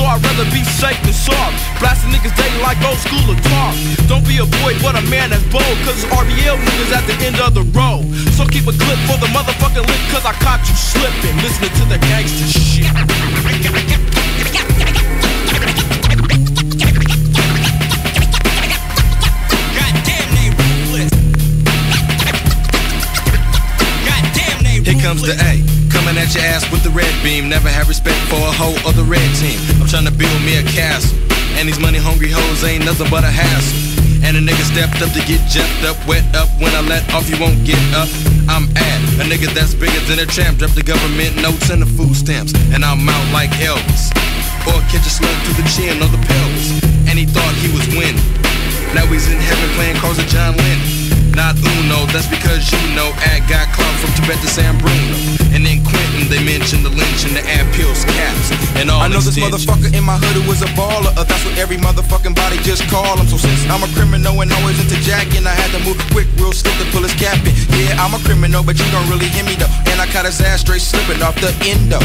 So I'd rather be safe than sorry. Blasting niggas dating like old school guitar. Don't be a boy, but a man that's bold. Cause RBL niggas at the end of the road. So keep a clip for the motherfucking lip, cause I caught you slipping. Listening to the gangster shit. Here comes the A, coming at your ass with the red beam. Never have respect for a hoe or the red team. I'm trying to build me a castle, and these money hungry hoes ain't nothing but a hassle. And a nigga stepped up to get jacked up, wet up. When I let off, you won't get up. I'm at a nigga that's bigger than a tramp. Drop the government notes and the food stamps, and I'm out like Elvis. Or catch a slug to the chin or the pelvis. And he thought he was winning. Now he's in heaven playing cards with John Lennon. Not Uno, that's because you know Ad got clout from Tibet to San Bruno. And then Quentin, they mentioned the lynch and the ad pills caps. And all I know this motherfucker in my hood who was a baller. Uh, that's what every motherfucking body just call him. So since I'm a criminal and always into jacking, I had to move quick, real slick to pull his cap in. Yeah, I'm a criminal, but you don't really hear me though. And I caught his ass straight slipping off the endo.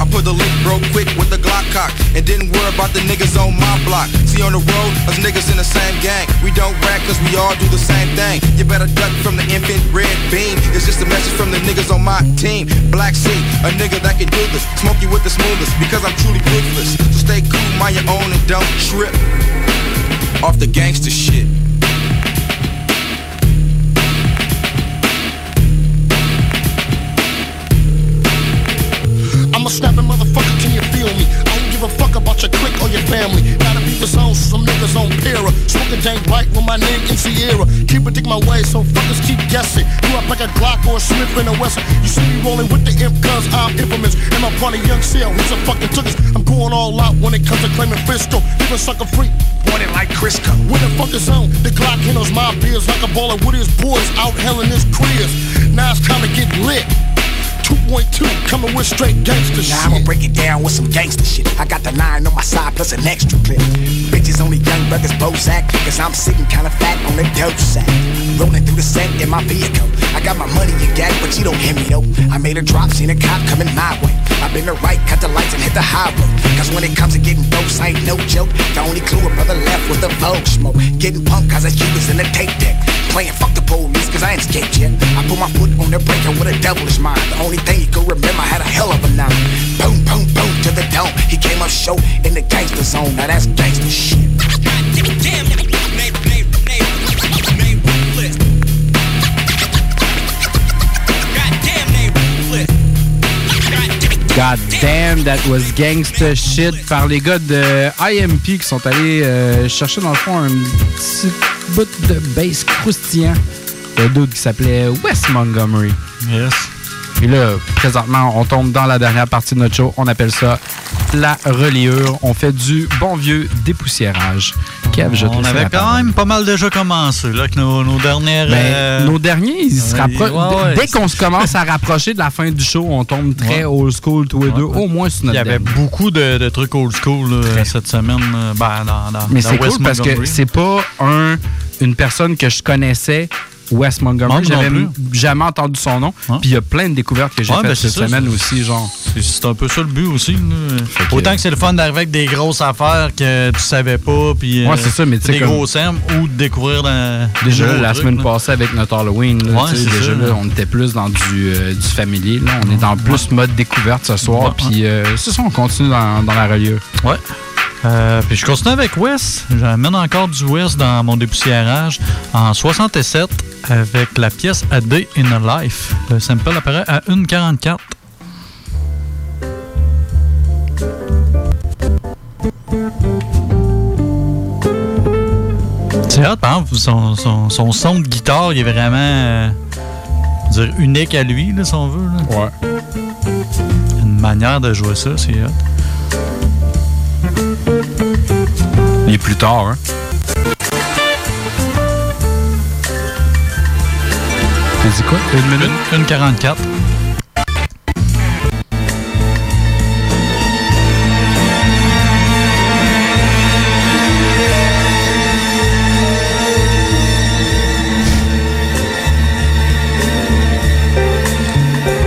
I put the link broke quick with the Glock cock and didn't worry about the niggas on my block. See on the road, us niggas in the same gang. We don't rap cause we all do the same thing. You better duck from the infant red beam. It's just a message from the niggas on my team. Black Sea, a nigga that can do this. Smoke you with the smoothest because I'm truly ruthless. So stay cool, mind your own and don't trip off the gangster shit. I'm a snapping motherfucker, can you feel me? Give a fuck about your clique or your family. Gotta be the zone, so some niggas on para. Smoking dank right with my name in Sierra. Keep it, dig my way, so fuckers keep guessing. You up like a Glock or a Smith and a Wesson. You see me rolling with the imp guns, I'm infamous. And my partner Young CL, he's a fucking tookers. I'm going all out when it comes to claiming Frisco. Even sucker free. Want it like Crisco. Where the fuck is on? The Glock handles my beers like a baller with his boys out helling his careers. Now it's time to get lit. 2.2 coming with straight gangster shit. Now I'ma break it down with some gangster shit. I got the nine on my side plus an extra clip. Bitches only young brothers Bozak, cause I'm sitting kinda fat on the dope sack. Rolling through the set in my vehicle. I got my money in gag, but you don't hear me though. I made a drop, seen a cop coming my way. I've been to right, cut the lights and hit the highway. Cause when it comes to getting dose, I ain't no joke. The only clue a brother left was the Vogue smoke. Getting pumped cause I was in the tape deck. Playing fuck the police cause I ain't escaped yet. I put my foot on the breaker with a devilish mind. The only thing you could remember had a hell of a night. Boom, boom, boom to the dome. He came up show in the gangster zone. Now that's gangster shit. God damn, that was gangsta shit par les gars de IMP qui sont allés euh, chercher dans le fond un petit bout de bass croustillant. Un dude qui s'appelait Wes Montgomery. Yes. Et là, présentement, on tombe dans la dernière partie de notre show. On appelle ça la reliure. On fait du bon vieux dépoussiérage. Je On avait quand même pas mal déjà commencé, là, avec nos, nos dernières. Ben, euh, Nos derniers, ils se rapprochent. ouais, ouais, dès qu'on se commence à rapprocher de la fin du show, on tombe très old school tous les deux, au moins sur Il notre y avait beaucoup de, de trucs old school là, cette semaine. euh, Ben, dans, dans, Mais c'est cool parce que c'est pas un, une personne que je connaissais, Wes Montgomery. J'avais jamais entendu son nom. Puis il y a plein de découvertes que j'ai Ouais, faites ben, cette ça, semaine aussi, genre. C'est- un peu ça le but aussi. que- Autant que c'est le fun d'arriver avec des grosses affaires que tu savais pas, puis Ouais, euh, c'est ça, mais des comme- gros ou de découvrir dans Déjà, là, la semaine là. passée avec notre Halloween, là, Ouais, déjà, ça, là, là. on était plus dans du, euh, du familier. Là. On est dans plus mode découverte ce soir. Ouais, Puis euh, c'est ça, on continue dans, dans la reliure. Ouais. Euh, puis je continue avec Wes. J'amène encore du Wes dans mon dépoussiérage en 67 avec la pièce A Day in a Life. Le sample apparaît à 1,44. C'est hot, par exemple, son, son, son son de guitare, il est vraiment euh, dire, unique à lui, là, si on veut. là. Ouais. Une manière de jouer ça, c'est hot. Plus tard, hein. T'as dit quoi? Une minute? Une 44.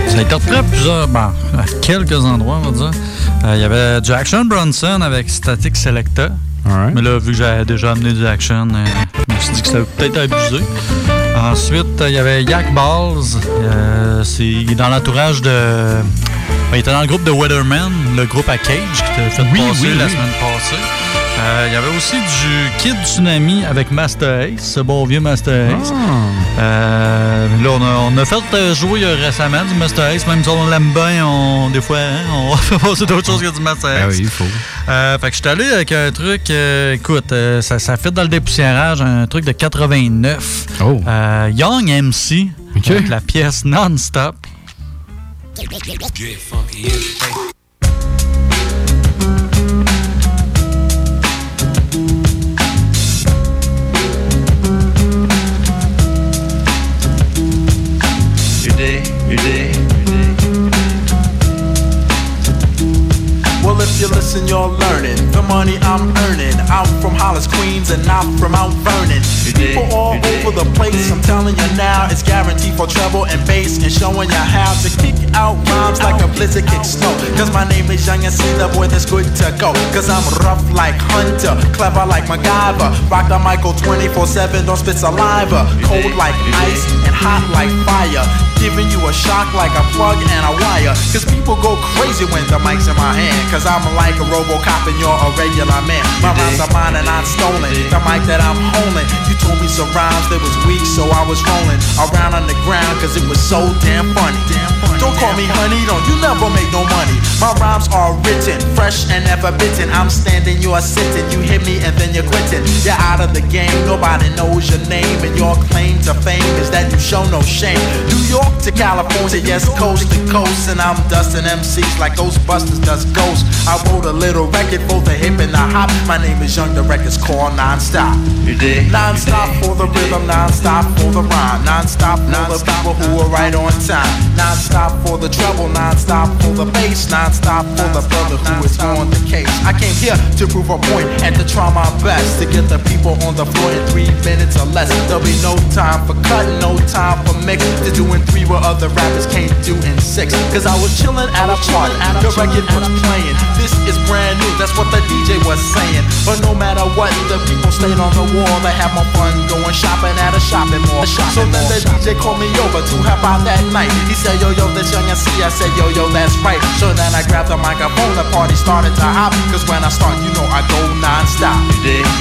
Ça a été repris à plusieurs, ben, à quelques endroits, on va dire. Euh, Il y avait du Action Bronson avec Static Selecta. Mais là, vu que j'avais déjà amené du Action, euh, je me suis dit que c'était peut-être abusé. Ensuite, il y avait Yak Balls. Euh, c'est, il est dans l'entourage de. ben, il était dans le groupe de Weatherman, le groupe à Cage, qui t'a fait Oui, passer oui, la oui. semaine passée. Euh, il y avait aussi du Kid Tsunami avec Master Ace, ce bon vieux Master Ace. Ah. Euh, là, on a, on a fait euh, jouer euh, récemment du Master Ace, même si on l'aime bien, on, des fois, hein, on fait passer d'autres choses que du Master Ace. Ben oui, il faut. Euh, fait que je suis allé avec un truc, euh, écoute, euh, ça, ça fait dans le dépoussiérage, un truc de 89. Oh. Euh, Young MC, avec la pièce Non-Stop. your Today. If you listen, you're learning the money I'm earning. I'm from Hollis, Queens, and I'm from Mount Vernon. People all over the place, I'm telling you now, it's guaranteed for treble and bass and showing you how to kick out rhymes like a blizzard kicks snow. Cause my name is Young and see the boy that's good to go. Cause I'm rough like Hunter, clever like MacGyver. Rock the Michael 24 7, don't spit saliva. Cold like ice and hot like fire. Giving you a shock like a plug and a wire. Cause people go crazy when the mic's in my hand. Cause I'm like a Robocop and you're a regular man. My rhymes are mine and not stolen. The mic that I'm holding. You told me some rhymes that was weak, so I was rolling around on the ground cause it was so damn funny. Don't call me honey, don't you never make no money. My rhymes are written, fresh and never bitten. I'm standing, you're sitting. You hit me and then you're quitting. You're out of the game, nobody knows your name. And your claim to fame is that you show no shame. New York to California, yes, coast to coast. And I'm dusting MCs like Ghostbusters does Ghost. I wrote a little record for the hip and the hop. My name is Young, the record's called Non-Stop. Non-stop for the rhythm, non-stop for the rhyme. nonstop for the people who are right on time. Non-stop for the trouble, non-stop for the bass. Non-stop for the brother who is on the case. I came here to prove a point and to try my best to get the people on the floor in three minutes or less. There'll be no time for cutting, no time for mix. To doing three where other rappers can't do in six. Cause I was chilling at a party, the record was playing. This is brand new, that's what the DJ was saying. But no matter what, the people stayed on the wall. They had more fun going shopping at a shopping mall. So then the DJ called me over to help out that night. He said, Yo, yo, this young and see. I said, Yo, yo, that's right. So then I grabbed the microphone, the party started to hop. Cause when I start, you know I go non-stop.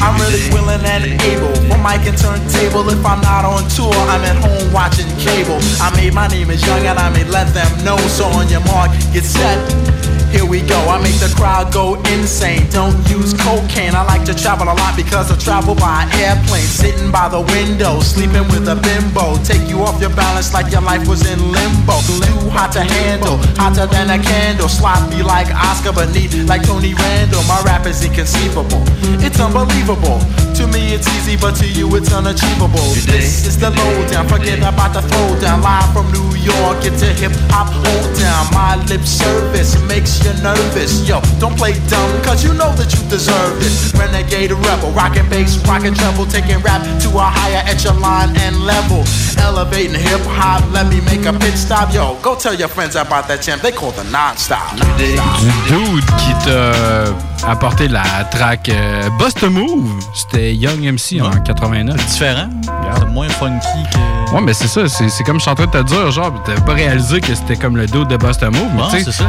I'm really willing and able for mic and turntable. If I'm not on tour, I'm at home watching cable. I made my name is young and I may let them know. So on your mark, get set. Here we go. I make the crowd go insane. Don't use cocaine. I like to travel a lot because I travel by airplane. Sitting by the window, sleeping with a bimbo. Take you off your balance like your life was in limbo. Too hot to handle, hotter than a candle. Sloppy like Oscar, but neat like Tony Randall. My rap is inconceivable. It's unbelievable. To me it's easy, but to you it's unachievable. This is the lowdown. Forget about the throwdown. Live from New York, it's a hip hop hold down. My lip service makes you nervous. Yo, don't play dumb, cause you know that you deserve this. Renegade rebel, rockin' bass, rockin' treble, taking rap to a higher echelon and level. Elevating hip hop, let me make a pit stop. Yo, go tell your friends about that champ. They call the non-stop. Du dude qui uh, t'a apporté la track euh, Bust a Move, c'était Young MC en 89. différent. C'est moins funky que. Ouais, mais c'est ça, c'est c'est comme je suis en train de te dire, genre, t'avais pas réalisé que c'était comme le dude de Bust a Move, mais Ouais, tu sais, c'est ça.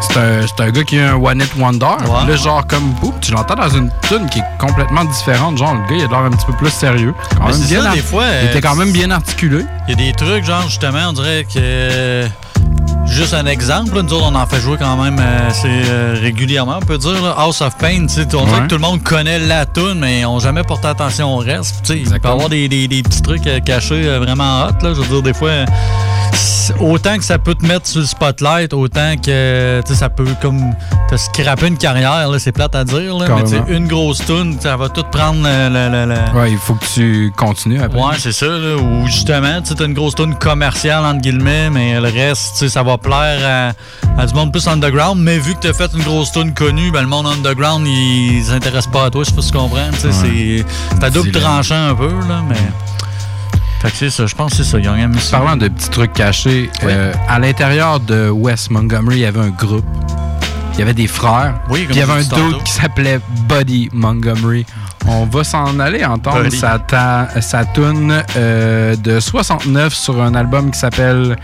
c'est un, c'est un gars qui a un One Hit Wonder. Puis Là, genre, comme boum, tu l'entends dans une tune qui est complètement différente. Genre, le gars, il a l'air un petit peu plus sérieux. Quand même bien ça, des fois, Il euh, était quand même bien articulé. Il y a des trucs, genre, justement, on dirait que. Juste un exemple, là, nous autres, on en fait jouer quand même assez euh, régulièrement, on peut dire. là. House of Pain, tu sais, on dirait Ouais. que tout le monde connaît la tune, mais n'ont jamais porté attention au reste. Tu sais, Il peut y avoir des, des- des petits trucs euh, cachés euh, vraiment hot. Là. Je veux dire, des fois, euh, autant que ça peut te mettre sur le spotlight, autant que ça peut comme te scraper une carrière, c'est plate à dire. Là, mais tu sais, Carrément. une grosse tune, ça va tout prendre le- le- le- le, Ouais, il faut que tu continues après. Ouais, c'est ça. Ou justement, tu as une grosse tune commerciale, entre guillemets, mais le reste, tu sais, ça va plaire à, à du monde plus underground. Mais vu que tu as fait une grosse tune connue, ben, le monde underground, il s'intéresse pas à toi, je sais pas si tu comprends. C'est à double tranchant un peu, là, mais. Fait que c'est ça, je pense que c'est ça. Parlant de petits trucs cachés, euh, à l'intérieur de West Montgomery, il y avait un groupe. Il y avait des frères. Oui, il y avait un dude qui s'appelait Buddy Montgomery. On va s'en aller entendre sa, ta- sa tune euh, de 69 sur un album qui s'appelle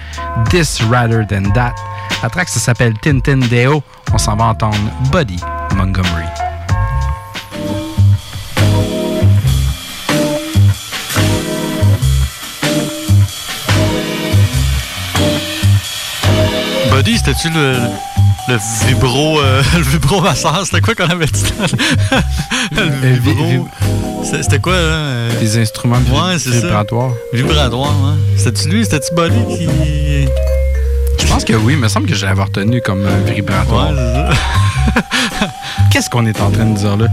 This Rather Than That. La track, ça s'appelle Tintin Deo. On s'en va entendre Buddy Montgomery. Buddy, c'était-tu le, le vibro, euh, le vibro masseur? C'était quoi qu'on avait dit? le vibro. C'était quoi, là? Des instruments ouais, vibratoires. Vibratoire, hein. C'était-tu lui? C'était-tu Buddy qui. Je pense que oui, il me semble que je l'avais retenu comme euh, vibratoire. Qu'est-ce qu'on est en train de dire là?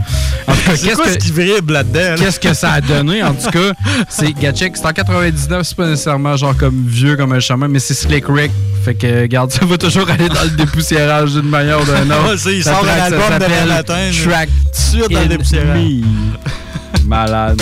En tout cas, C'est qu'est-ce quoi que- ce qui vibre là-dedans? là? Qu'est-ce que ça a donné? En tout cas, c'est Gatchek, c'est en 99, c'est pas nécessairement genre comme vieux comme un chemin, mais c'est Slick Rick. Fait que, regarde, ça va toujours aller dans le dépoussiérage d'une manière ou d'une autre. Ouais, c'est- il sort un track, ça album demain s'appelle matin, là. Track de suite dans le dépoussiérage. Malade.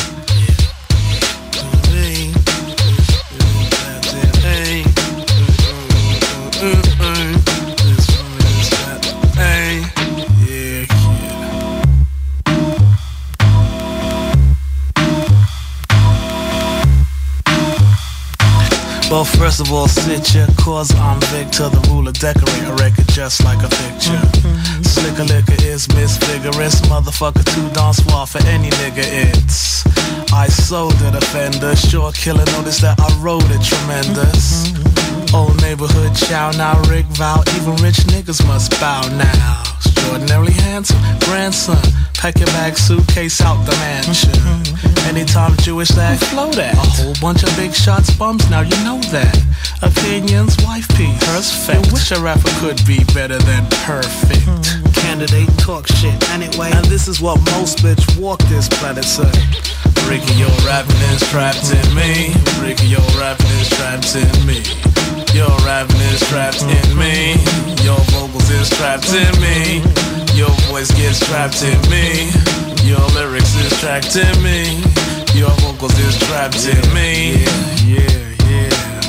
Well, first of all, sit ya, cause I'm Victor, the ruler, decorate a record just like a picture. Mm-hmm. Slicker liquor is Miss misvigorous, motherfucker, too dance swap for any nigga, it's. I sold the defender, sure killer, notice that I wrote it tremendous. Mm-hmm. Old neighborhood chow now, Rick Vow, even rich niggas must bow now. Extraordinarily handsome grandson, pack your bag, suitcase out the mansion. Mm-hmm. Anytime Jewish that flow that, a whole bunch of big shots bums, now you know that. Opinions, wife piece, perfect. Wish a rapper could be better than perfect. Mm-hmm. Candidate talk shit anyway, and this is what most bitch walk this planet say. Ricky, your rapping is trapped in me. Ricky, your rapping is trapped in me. Your rapping is trapped in me. Your vocals is trapped in me. Your voice gets trapped in me. Your lyrics is trapped in me. Your vocals is trapped in me. Yeah, yeah, yeah.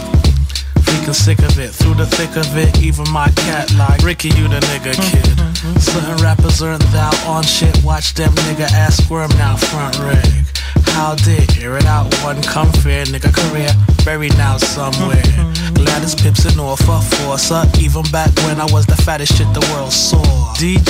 Freaking sick of it, through the thick of it. Even my cat like Ricky, you the nigga hmm. kid. Certain rappers aren't thou on shit. Watch them nigga ass squirm now front rig. How did hear it out one come fair nigga career buried now somewhere. Gladys Pips and Norfolk Forza, uh, even back when I was the fattest shit the world saw. DJ,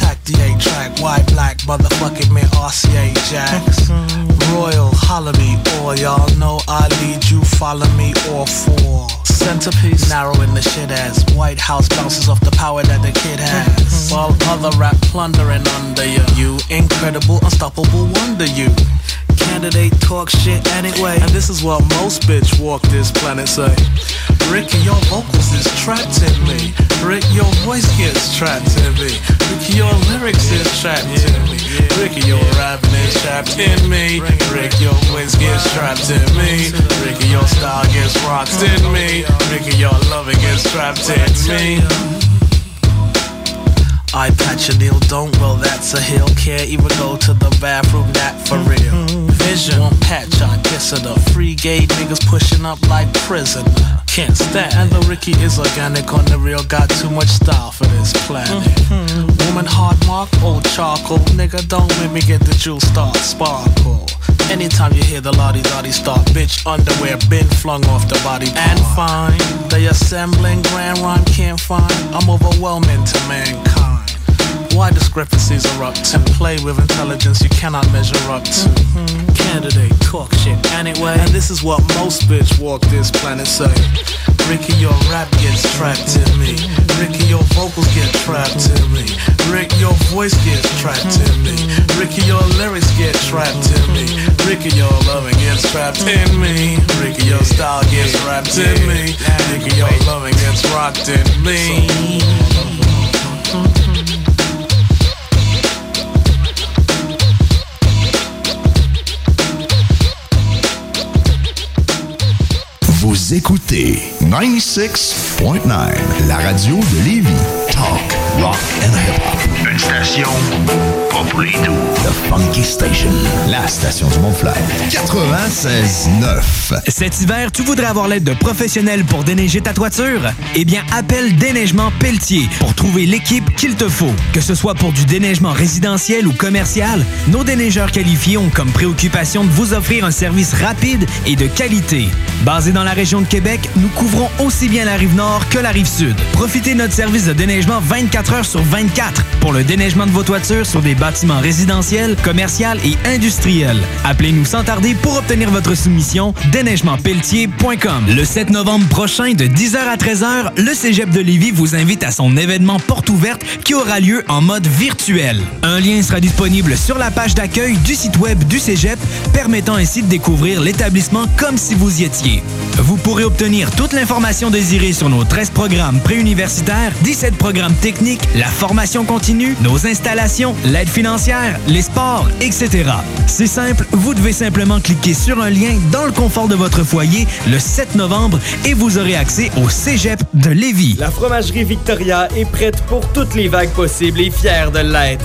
tack the A track, white black, motherfucking man RCA Jacks. Royal, holler me, or y'all know I lead you, follow me, or four. Centerpiece, narrowing the shit as White House bounces off the power that the kid has. Mm-hmm. While other rap plundering under you. You incredible, unstoppable wonder you. Candidate talk shit anyway. And this is what most bitch walk this planet say. Ricky, your vocals is trapped in me. Rick, your voice gets trapped in me. Ricky, your lyrics is trapped in me. Ricky, your rapping is trapped in me. Rick, your voice gets trapped in me. Ricky, your style gets rocked in me. Ricky, your loving gets trapped in me. I patch a Neil don't well that's a hill Can't even go to the bathroom that for real Vision. One patch I kiss it up Free gay niggas pushing up like prisoner. Can't stand And the Ricky is organic. On the real Got too much style for this planet. Hmm Woman hard mark old charcoal. Nigga don't make me get the jewel start sparkle. Anytime you hear the lottie dotty start, bitch underwear been flung off the body and fine. they assembling grand rhyme can't find. I'm overwhelming to mankind. Why discrepancies erupt up to play with intelligence you cannot measure up to. Hmm. Candidate talk shit anyway, and this is what most bitch walk this planet say. Ricky, your rap gets trapped in me. Ricky, your vocals get trapped in me. Rick, your voice gets trapped in me. Ricky, your lyrics get trapped in me. Ricky, your loving gets trapped in me. Ricky, your style gets wrapped in me. Ricky, your loving gets rocked in me. Vous écoutez 96.9, la radio de Lévis. Talk, rock and hip-hop. Une station pas pour les doux. The Funky Station, la station du Mont-Flair. 96.9. Cet hiver, tu voudrais avoir l'aide de professionnels pour déneiger ta toiture? Eh bien, appelle Déneigement Pelletier pour trouver l'équipe qu'il te faut. Que ce soit pour du déneigement résidentiel ou commercial, nos déneigeurs qualifiés ont comme préoccupation de vous offrir un service rapide et de qualité. Basé dans la région de Québec, nous couvrons aussi bien la rive nord que la rive sud. Profitez de notre service de déneigement 24 heures sur 24 pour le déneigement de vos toitures sur des bâtiments résidentiels, commerciaux et industriels. Appelez-nous sans tarder pour obtenir votre soumission déneigementpelletier.com. Le 7 novembre prochain, de 10h à 13h, le Cégep de Lévis vous invite à son événement porte ouverte qui aura lieu en mode virtuel. Un lien sera disponible sur la page d'accueil du site web du Cégep, permettant ainsi de découvrir l'établissement comme si vous y étiez. Vous pourrez obtenir toute l'information désirée sur nos 13 programmes préuniversitaires, 17 programmes techniques, la formation continue, nos installations, l'aide financière, les sports, etc. C'est simple, vous devez simplement cliquer sur un lien dans le confort de votre foyer le 7 novembre et vous aurez accès au Cégep de Lévis. La fromagerie Victoria est prête pour toutes les vagues possibles et fière de l'être.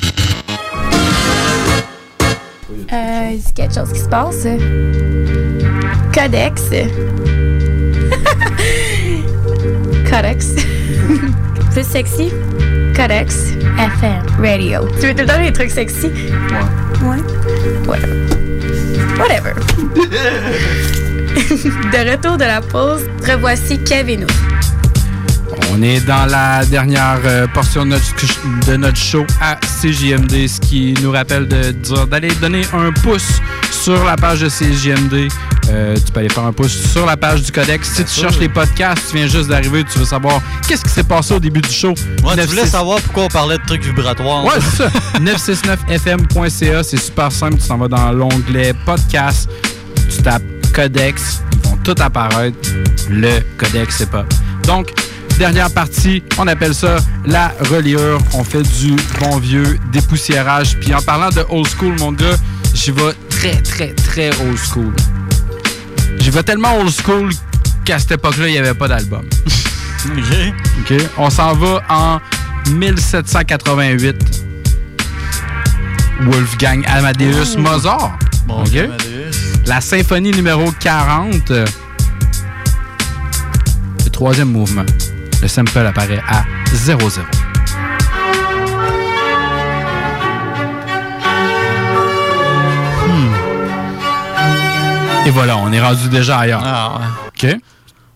Quelque chose qui se passe. Codex. Codex. Plus sexy? Codex FM Radio. Tu veux tout le temps des trucs sexy? Ouais. Ouais. Whatever. Whatever. de retour de la pause, revoici Kev et nous. On est dans la dernière euh, portion de notre, de notre show à CJMD, ce qui nous rappelle de dire d'aller donner un pouce sur la page de CJMD. Euh, tu peux aller faire un pouce sur la page du Codex. Si tu cherches les podcasts, tu viens juste d'arriver, tu veux savoir qu'est-ce qui s'est passé au début du show. Moi, tu voulais savoir pourquoi on parlait de trucs vibratoires. Ouais, c'est ça. 969fm.ca, c'est super simple. Tu t'en vas dans l'onglet podcast, tu tapes Codex, ils vont tout apparaître. Le Codex, c'est pas. Donc, dernière partie, on appelle ça la reliure. On fait du bon vieux dépoussiérage. Puis en parlant de old school, mon gars, j'y vais très, très, très old school. J'y vais tellement old school qu'à cette époque-là, il n'y avait pas d'album. OK? OK. On s'en va en 1788. Wolfgang Amadeus Oh. Mozart. Bon? Amadeus. La symphonie numéro 40. euh, Le troisième mouvement. Le sample apparaît à 0-0. Hmm. Et voilà, on est rendu déjà ailleurs. Ah, OK.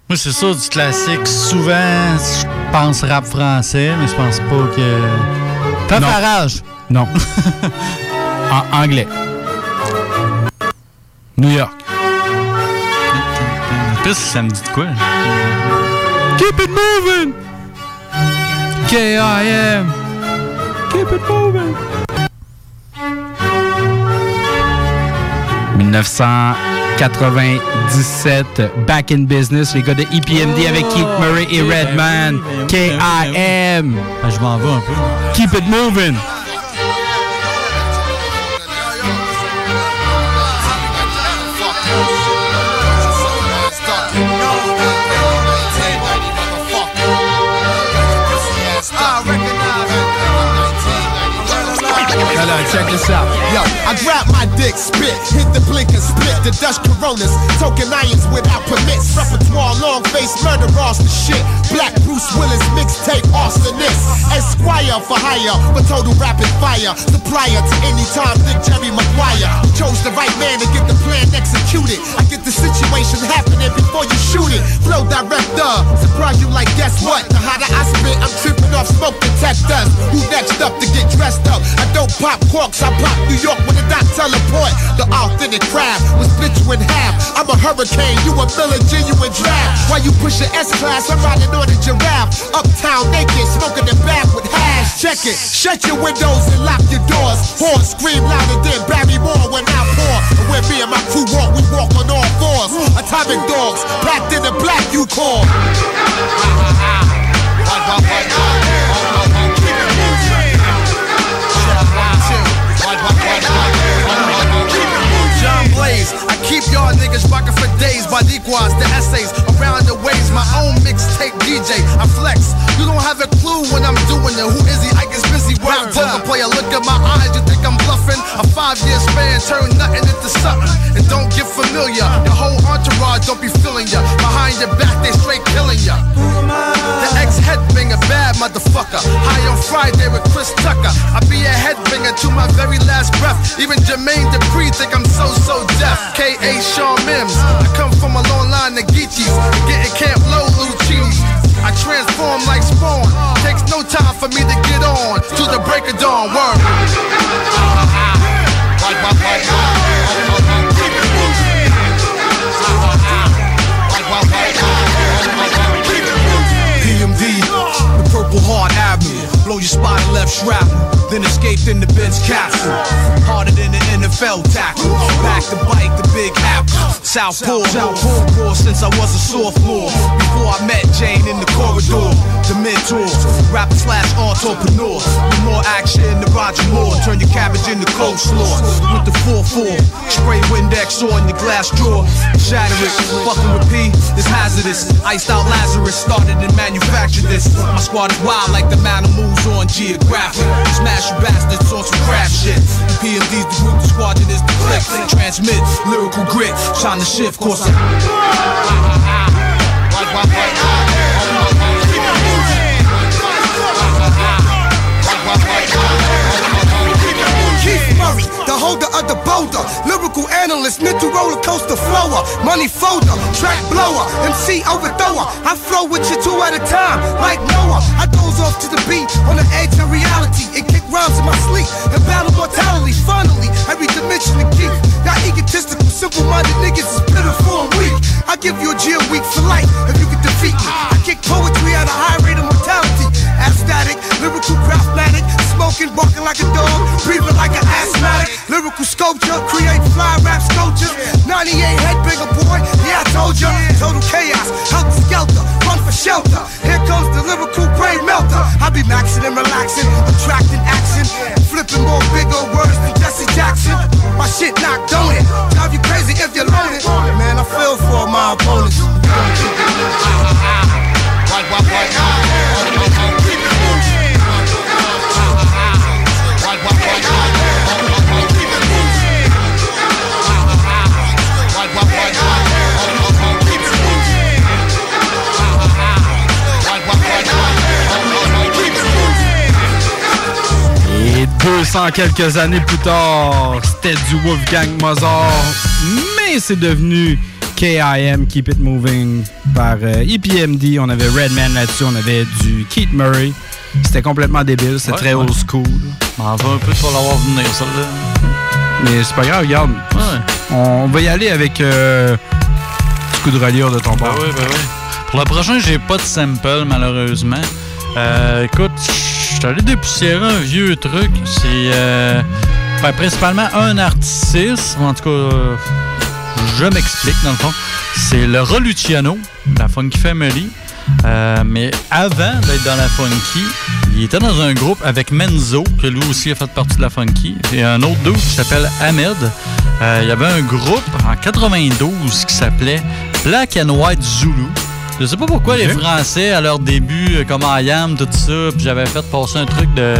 Moi, c'est ça, du classique. Souvent, je pense rap français, mais je pense pas que. T'as. Farage. Non. en anglais. New York. Plus ça me dit de quoi? Keep it moving! K.I.M. Keep it moving! 1997, Back in Business, les gars de EPMD avec Keith Murray et Redman. K.I.M. Ah, je m'en vais un peu. Keep it moving! Check this out. Yo, I grab my dick, spit, hit the blink and split the Dutch Coronas, token irons without permits. Repertoire, long face, murder, the shit. Black Bruce Willis, mixtape, arsonist. Esquire for hire, for total rapid fire. Supplier to any time, Dick Jerry Maguire. Chose the right man to get the plan executed. I get the situation happening before you shoot it. Flow director, surprise you like guess what? The hotter I spit, I'm tripping off smoke detectors. Who next up to get dressed up? I don't pop corks, I pop New York with a dot teleport. The authentic crab will split you in half. I'm a hurricane, you a million genuine draft. While you push your S class, I'm riding on a giraffe. Uptown naked, smoking the back with hash. Check it, shut your windows and lock your doors. Horns scream louder than Barry Moore when I pour. And when me and my crew walk, we walk on all fours. Atomic dogs, packed in the black you call. My own mixtape DJ, I flex. You don't have a clue when I'm doing it. Who is he? I get busy word poker player. Look at my eyes, you think I'm bluffing? A five year span, turn nothing into something. And don't get familiar. Your whole entourage don't be feeling ya. Behind your back, they straight killing ya. The ex headbanger, bad motherfucker. High on Friday with Chris Tucker. I be a headbanger to my very last breath. Even Jermaine Dupri think I'm so so deaf. K.A. Shawn Mims. I come from a long line of Geechees. Getting Camp Low Lucinis. I transform like spawn. Takes no time for me to get on. To the break of dawn. Word. Purple Heart shrapnel. Blow your spot and left shrapnel. Then escaped in the Benz capsule. Harder than the NFL tackle. Back to bike, the big apple. Southpaw. Raw since I was a sophomore. Before I met Jane in the corridor. The mentor. Rapper slash entrepreneur. With more action than Roger Moore. Turn your cabbage into coleslaw. With the 4-4. Spray Windex on your glass drawer. Shatter it. Fucking with P is hazardous. Iced out Lazarus. Started and manufactured this. My squad is wild like the man who moves on geographic. Smash you bastards on some crap shit. PMD's the group, the squadron is the click. Transmit lyrical grit. Shine the shift course. Holder of the boulder, lyrical analyst, mental roller coaster flower, money folder, track blower, MC overthrower. I flow with you two at a time, like Noah. I doze off to the beat on the edge of reality It kick rhymes in my sleep and battle mortality. Finally, every dimension of geek. Y'all egotistical, simple-minded niggas is pitiful and weak. I give you a jail week for life if you can defeat me. I kick poetry at a high rate of mortality. Aesthetic, lyrical craftmatic, smoking, barking like a dog, breathing like an asthmatic. Lyrical sculpture, create fly rap sculptures. 98 headbanger boy, yeah I told ya. Total chaos, helter skelter, run for shelter. Here comes the lyrical brain melter. I be maxing and relaxing, attracting action, flipping more bigger words than Jesse Jackson. My shit knocked on it, drive you crazy if you're loaded. Man, I feel for my opponents. Right, right, right. 200 quelques années plus tard, c'était du Wolfgang Mozart, mais c'est devenu KIM, Keep It Moving, par euh, EPMD. On avait Redman là-dessus, on avait du Keith Murray. C'était complètement débile, c'était Ouais, très ouais. old school. On va un peu pour l'avoir venir, celle-là. Mais c'est pas grave, regarde. On va y aller avec euh, du coup de reliure de ton part. oui, ben oui. Pour le prochain, j'ai pas de sample, malheureusement. Euh, écoute, je suis allé dépoussiérer un vieux truc. C'est euh, ben, principalement un artiste, en tout cas, euh, je m'explique dans le fond. C'est le Luciano, la Funky Family. Euh, mais avant d'être dans la Funky, il était dans un groupe avec Menzo, que lui aussi a fait partie de la Funky, et un autre dude qui s'appelle Ahmed. Il y avait un groupe en 92 qui s'appelait Black and White Zulu. Je sais pas pourquoi les Français, à leur début, euh, comme I Am, tout ça, puis j'avais fait passer un truc de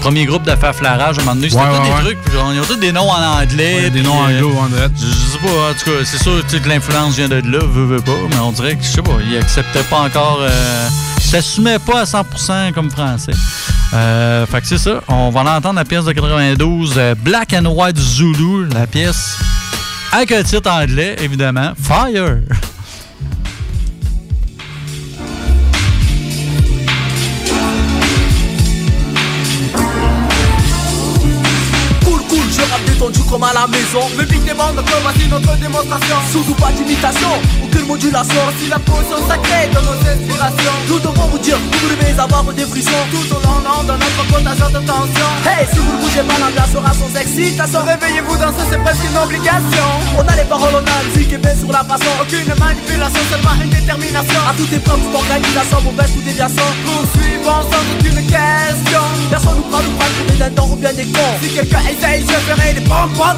premier groupe de Faflarage à un moment donné. C'était Ouais, des ouais. trucs, puis ils ont tous des noms en anglais. Des noms euh, anglo, en direct. Je, sais pas, en tout cas, c'est sûr que l'influence vient de là, veut, veut pas, mais on dirait que, je sais pas, ils acceptaient pas encore. Euh, ils s'assumaient pas à 100% comme français. Euh, fait que c'est ça, on va l'entendre la pièce de 92, euh, Black and White Zulu, la pièce avec un titre anglais, évidemment, Fire. you comme à la maison. Le beat demande que voici notre démonstration. Surtout pas d'imitation, aucune modulation. Si la potion sacrée de nos inspirations. Nous devons vous dire, vous devez avoir des frissons. Tout au long de notre contagion de tension. Hey, si vous bougez pas, l'ambiance sera sans excitation. Réveillez-vous dans ce, c'est presque une obligation. On a les paroles, on a le musique et bien sur la façon. Aucune manipulation, seulement une détermination. À toute épreuve, toute organisation, mauvaise ou déviation. Poursuivons sans aucune question. Personne nous prend, nous prend pour des dindons ou bien des cons. Si quelqu'un essaye, je ferai des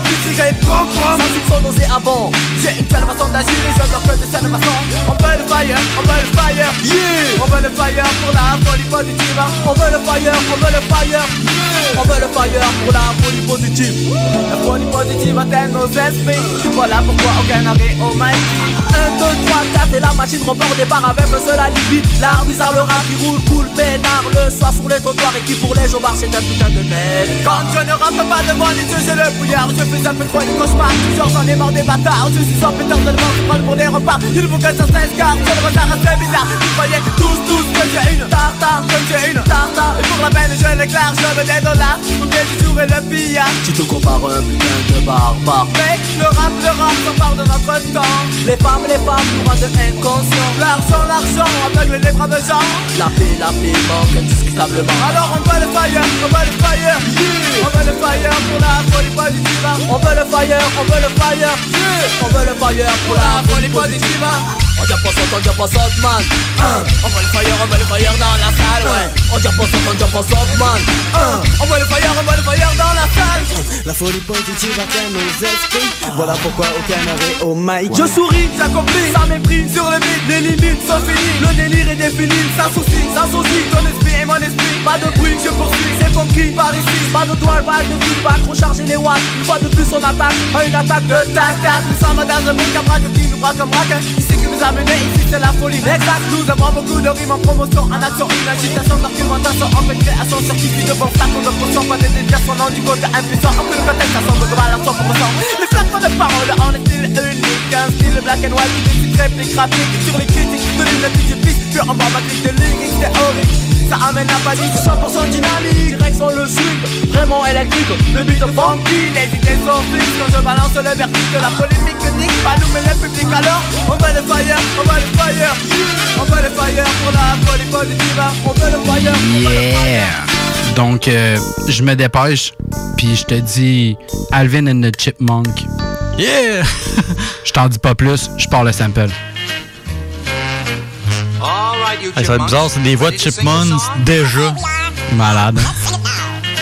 Plus si j'ai des pompons. Sans soupçon nauséabond. J'ai une telle façon d'agir et je bloque de cette façon. On veut le fire, on veut le fire. Yeah. On veut le fire pour la folie positive. On veut le fire, on veut le fire. On veut le fire pour la folie positive. La folie positive atteint nos esprits. Voilà pourquoi aucun arrêt au Mikey. 1, 2, 3, 4 et la machine repart au départ avec un seul alibi. L'art bizarre, le rap qui roule, cool, pénard. Le soir sur les trottoirs et qui pour les jobards c'est un putain de merde. Quand je ne rentre pas devant les yeux, j'ai le bouillard. Je fais un peu trop de cauchemars. Genre j'en ai marre des bâtards. Je suis sans pétard de prendre pour des repas. Il faut que ça s'escarpe. C'est le retard assez bizarre. Vous croyez tous, tous que j'ai une tartare, que j'ai une tartare. Et pour la peine, je l'éclaire, je veux des dollars. Ou bien du jour et le pillard. Tu te compares un putain de barbare. Mais le rap, le rap s'empare de notre temps. Les femmes, les femmes nous rendent inconscients. L'argent, l'argent aveugle les braves gens. La paix, la paix manque, indiscrétion. incontestablement Alors on veut le fire, on veut le fire On veut le fire pour la folie On veut le fire, on veut le fire. On veut le fire pour la folie positive on dit pas on dit pas man. On veut le fire, on veut le fire dans la salle ouais. On dit pas on dit pas man. On veut le fire, on veut le fire dans la salle. La folie positive atteint nos esprits. Voilà pourquoi aucun arrêt au mic Je souris, j'accomplis, ça mépris Sur le mythe, les limites sont finies. Le délire est défini, ça soucie, ça soucie Ton esprit et mon esprit, pas de bruit, je poursuis. C'est funky par ici, pas de toile, pas de fil Pas trop charger les watts, une fois de plus on attaque. À une attaque de tac tac Nous sommes dans un monde qui braque, qui nous braque comme braque Ici qui nous a mené, ici c'est la folie. Exact, nous avons beaucoup de rimes en promotion En action, une agitation, d'argumentation En fait création, certifie de bon flacon de potion Pas des déviations, non du côté impuissant. En plus le contexte, ça semble de balance 100% Les flacons de parole, en est unique Un style black and white, des petites répliques rapides Sur les critiques, de l'une du piste Puis en bas, ma de ligne, théorique ça amène la panique, 100% dynamique. Direction le sud, vraiment électrique. Le beat funky, les idées sont fixes Quand je balance le vertige, la polémique nique pas nous mais le public alors On veut le fire, on veut le fire. On veut le fire pour la folie positive On veut le fire, on veut le fire. Yeah! Donc, euh, je me dépêche, puis je te dis Alvin and the Chipmunk. Yeah! je t'en dis pas plus, je pars le sample. Hey, ça va être bizarre, c'est des voix de Chipmunks déjà. Malade.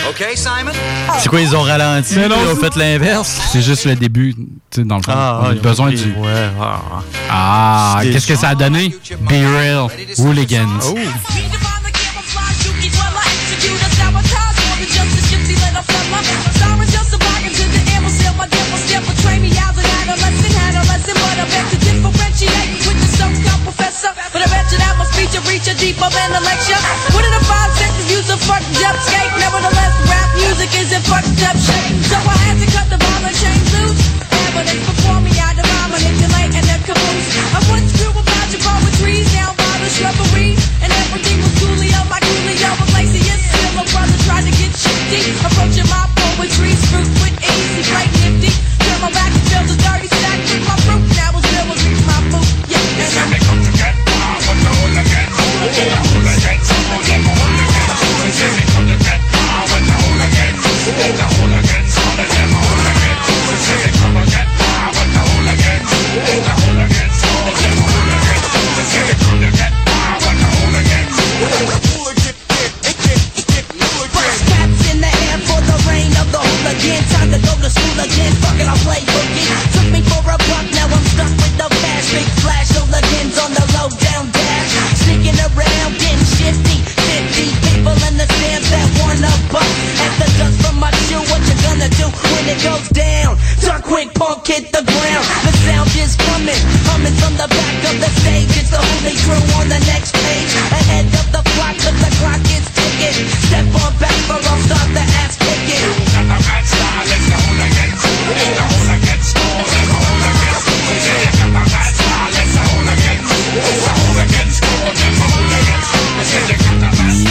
Okay, Simon? C'est quoi, ils ont ralenti, ils ont fait l'inverse? C'est juste le début, tu sais, dans le fond. Ah, on a besoin du. Ouais, ah. Ah, qu'est-ce que ça a donné? Be Real, Hooligans. Oh. professor. But I bet you that my speech will reach a deeper than a lecture. One of the five senses use a fucked up skate. Nevertheless, rap music is a fucked up shit. So I had to cut the violin chains loose. And when they perform me, I divine, manipulate, and then caboose. I once grew a bunch of poetries, now bottle shrubbery. And everything was Coolio, my Coolio replaces. Yes, still a brother tried to get shifty. Approaching my poetry, fruit with ease. Right when it goes down? Duck quick, punk hit the ground. The sound is coming, humming from the back of the stage. It's the holy crew on the next page. Ahead of the clock, cause the clock is ticking. Step on back or I'll start the ass kicking.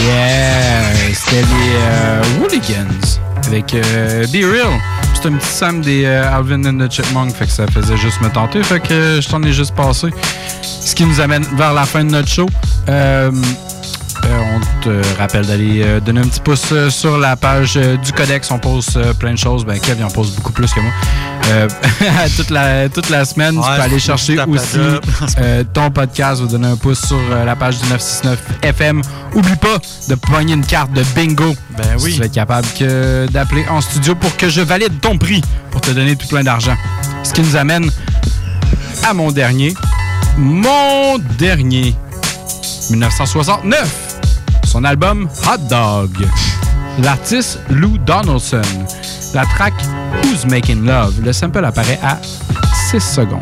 Yeah! C'était les euh, Hooligans avec euh, Be Real. C'est un petit Sam des euh, Alvin and the Chipmunk, fait que ça faisait juste me tenter, fait que euh, je t'en ai juste passé. Ce qui nous amène vers la fin de notre show. On te rappelle d'aller donner un petit pouce sur la page du Codex. On poste euh, plein de choses. Ben, Kev, il en poste beaucoup plus que moi. Euh, toute, la, toute la semaine, tu peux aller chercher aussi euh, ton podcast. Vous donner un pouce sur euh, la page du 969 FM. Oublie pas de pogner une carte de bingo. Ben oui. Si tu vas être capable que d'appeler en studio pour que je valide ton prix pour te donner tout plein d'argent. Ce qui nous amène à mon dernier. Mon dernier. 1969. Son album Hot Dog. L'artiste Lou Donaldson. La track Who's Making Love? Le sample apparaît à 6 secondes.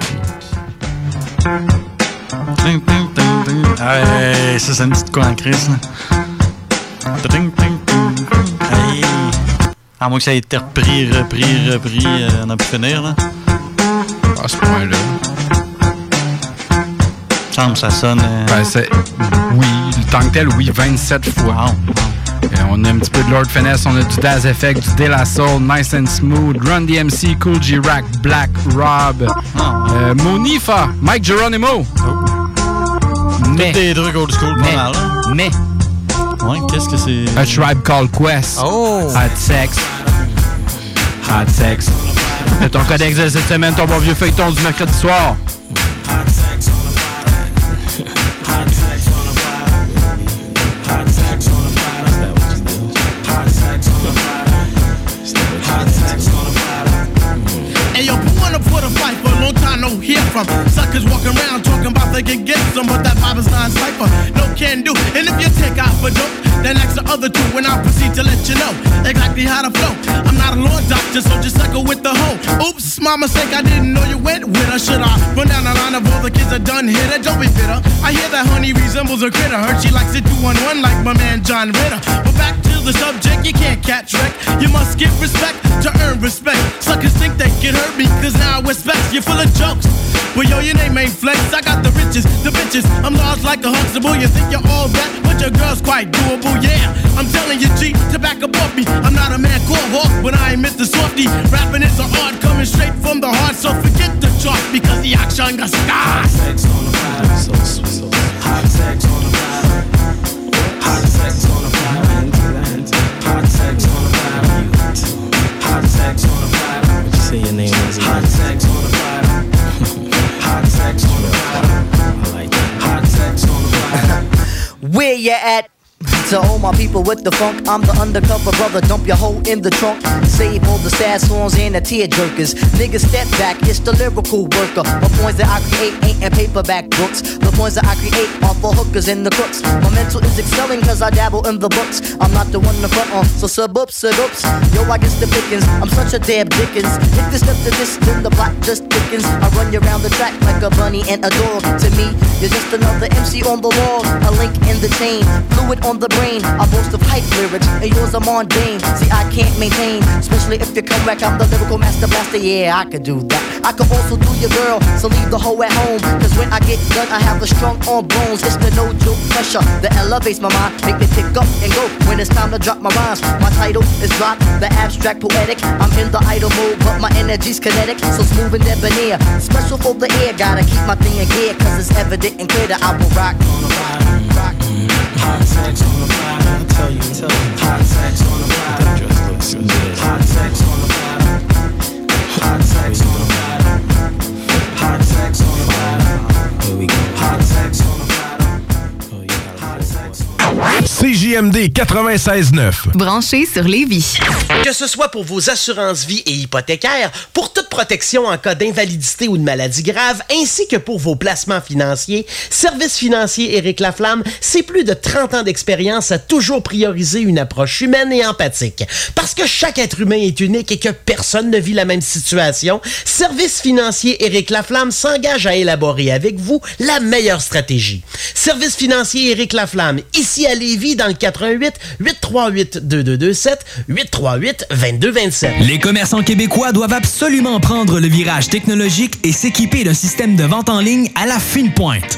Hey, ça, c'est une petite quoi en crise, là. Hey. À moins que ça ait été repris, repris, repris, euh, on a pu finir, là. À ce point-là. semble, ça sonne. euh, Ben, c'est- oui, tant que tel, oui, 27 fois. On a un petit peu de Lord Finesse, on a du Daz Effect, du De La Soul, Nice and Smooth, Run DMC, Cool G-Rack, Black Rob, euh, Monifa, Mike Geronimo. Mais, des trucs old school, pas mais, mal, hein? mais, Ouais, qu'est-ce que c'est? A Tribe Called Quest. Oh! Hot Sex. Hot Sex. C'est ton codex de cette semaine, ton bon vieux feuilleton du mercredi soir. Hey from? Suckers walking around talking about they can get some, but that vibe is non cipher. No can do. And if you take out for dope, then ask the other two, and I'll proceed to let you know exactly how to flow. I'm not a law doctor, so just sucker with the hoe. Oops, my mistake, I didn't know you went with her. Should I run down the line of all the kids that done hit her? Don't be bitter. I hear that honey resembles a critter. Heard she likes it two on one like my man John Ritter. But back to the subject, you can't catch wreck. You must give respect to earn respect. Suckers think they can hurt me, cause now I respect. You're full of jokes. Well, yo, your name ain't Flex. I got the riches, the bitches. I'm large like a Huxtable. You think you're all that, but your girl's quite doable, yeah. I'm telling you, G, to back above me. I'm not a man called Hawk, but I ain't Mr. Softy. Rapping is an art coming straight from the heart, so forget the chalk because the action got stars. Hot sex on the platter. Hot sex on the platter. Hot sex on the platter. Hot sex on the platter. What you say your name is? Hot sex on the platter. Hot sex on the platter. I like that. Hot sex on the platter. Where you at? To all my people with the funk, I'm the undercover brother. Dump your hoe in the trunk. Save all the sad songs and the tear jerkers. Niggas step back, it's the lyrical worker. The points that I create ain't in paperback books. The points that I create are for hookers and the crooks. My mental is excelling cause I dabble in the books. I'm not the one to front on, so sub up, sub ups. Yo, I guess the pickings. I'm such a damn Dickens. If you step to this, then the block just thickens. I run you around the track like a bunny and a dog. To me, you're just another MC on the wall. A link in the chain, fluid on the brain. I boast of hype lyrics, and yours are mundane. See, I can't maintain, especially if you come back. I'm the lyrical master blaster. Yeah, I could do that. I could also do your girl, so leave the hoe at home. Cause when I get done, I have a strong arm bones. It's the no joke pressure that elevates my mind, make me pick up and go when it's time to drop my rhymes. My title is Drop, the abstract poetic. I'm in the idle mode, but my energy's kinetic, so smooth and debonair. Special for the air, gotta keep my thing in gear, cause it's evident and clear that I will rock. rock. Hot tax on the tell you, tell you. On the vibe. That dress on the vibe. On the on the. Here we go. Hot sex on the vibe. CJMD 96.9. Branché sur Lévis. Que ce soit pour vos assurances vie et hypothécaires, pour toute protection en cas d'invalidité ou de maladie grave, ainsi que pour vos placements financiers, Service financier Éric Laflamme, c'est plus de 30 ans d'expérience à toujours prioriser une approche humaine et empathique. Parce que chaque être humain est unique et que personne ne vit la même situation, Service financier Éric Laflamme s'engage à élaborer avec vous la meilleure stratégie. Service financier Éric Laflamme, à Lévis, dans le 88 838 2227 838 2227. Les commerçants québécois doivent absolument prendre le virage technologique et s'équiper d'un système de vente en ligne à la fine pointe.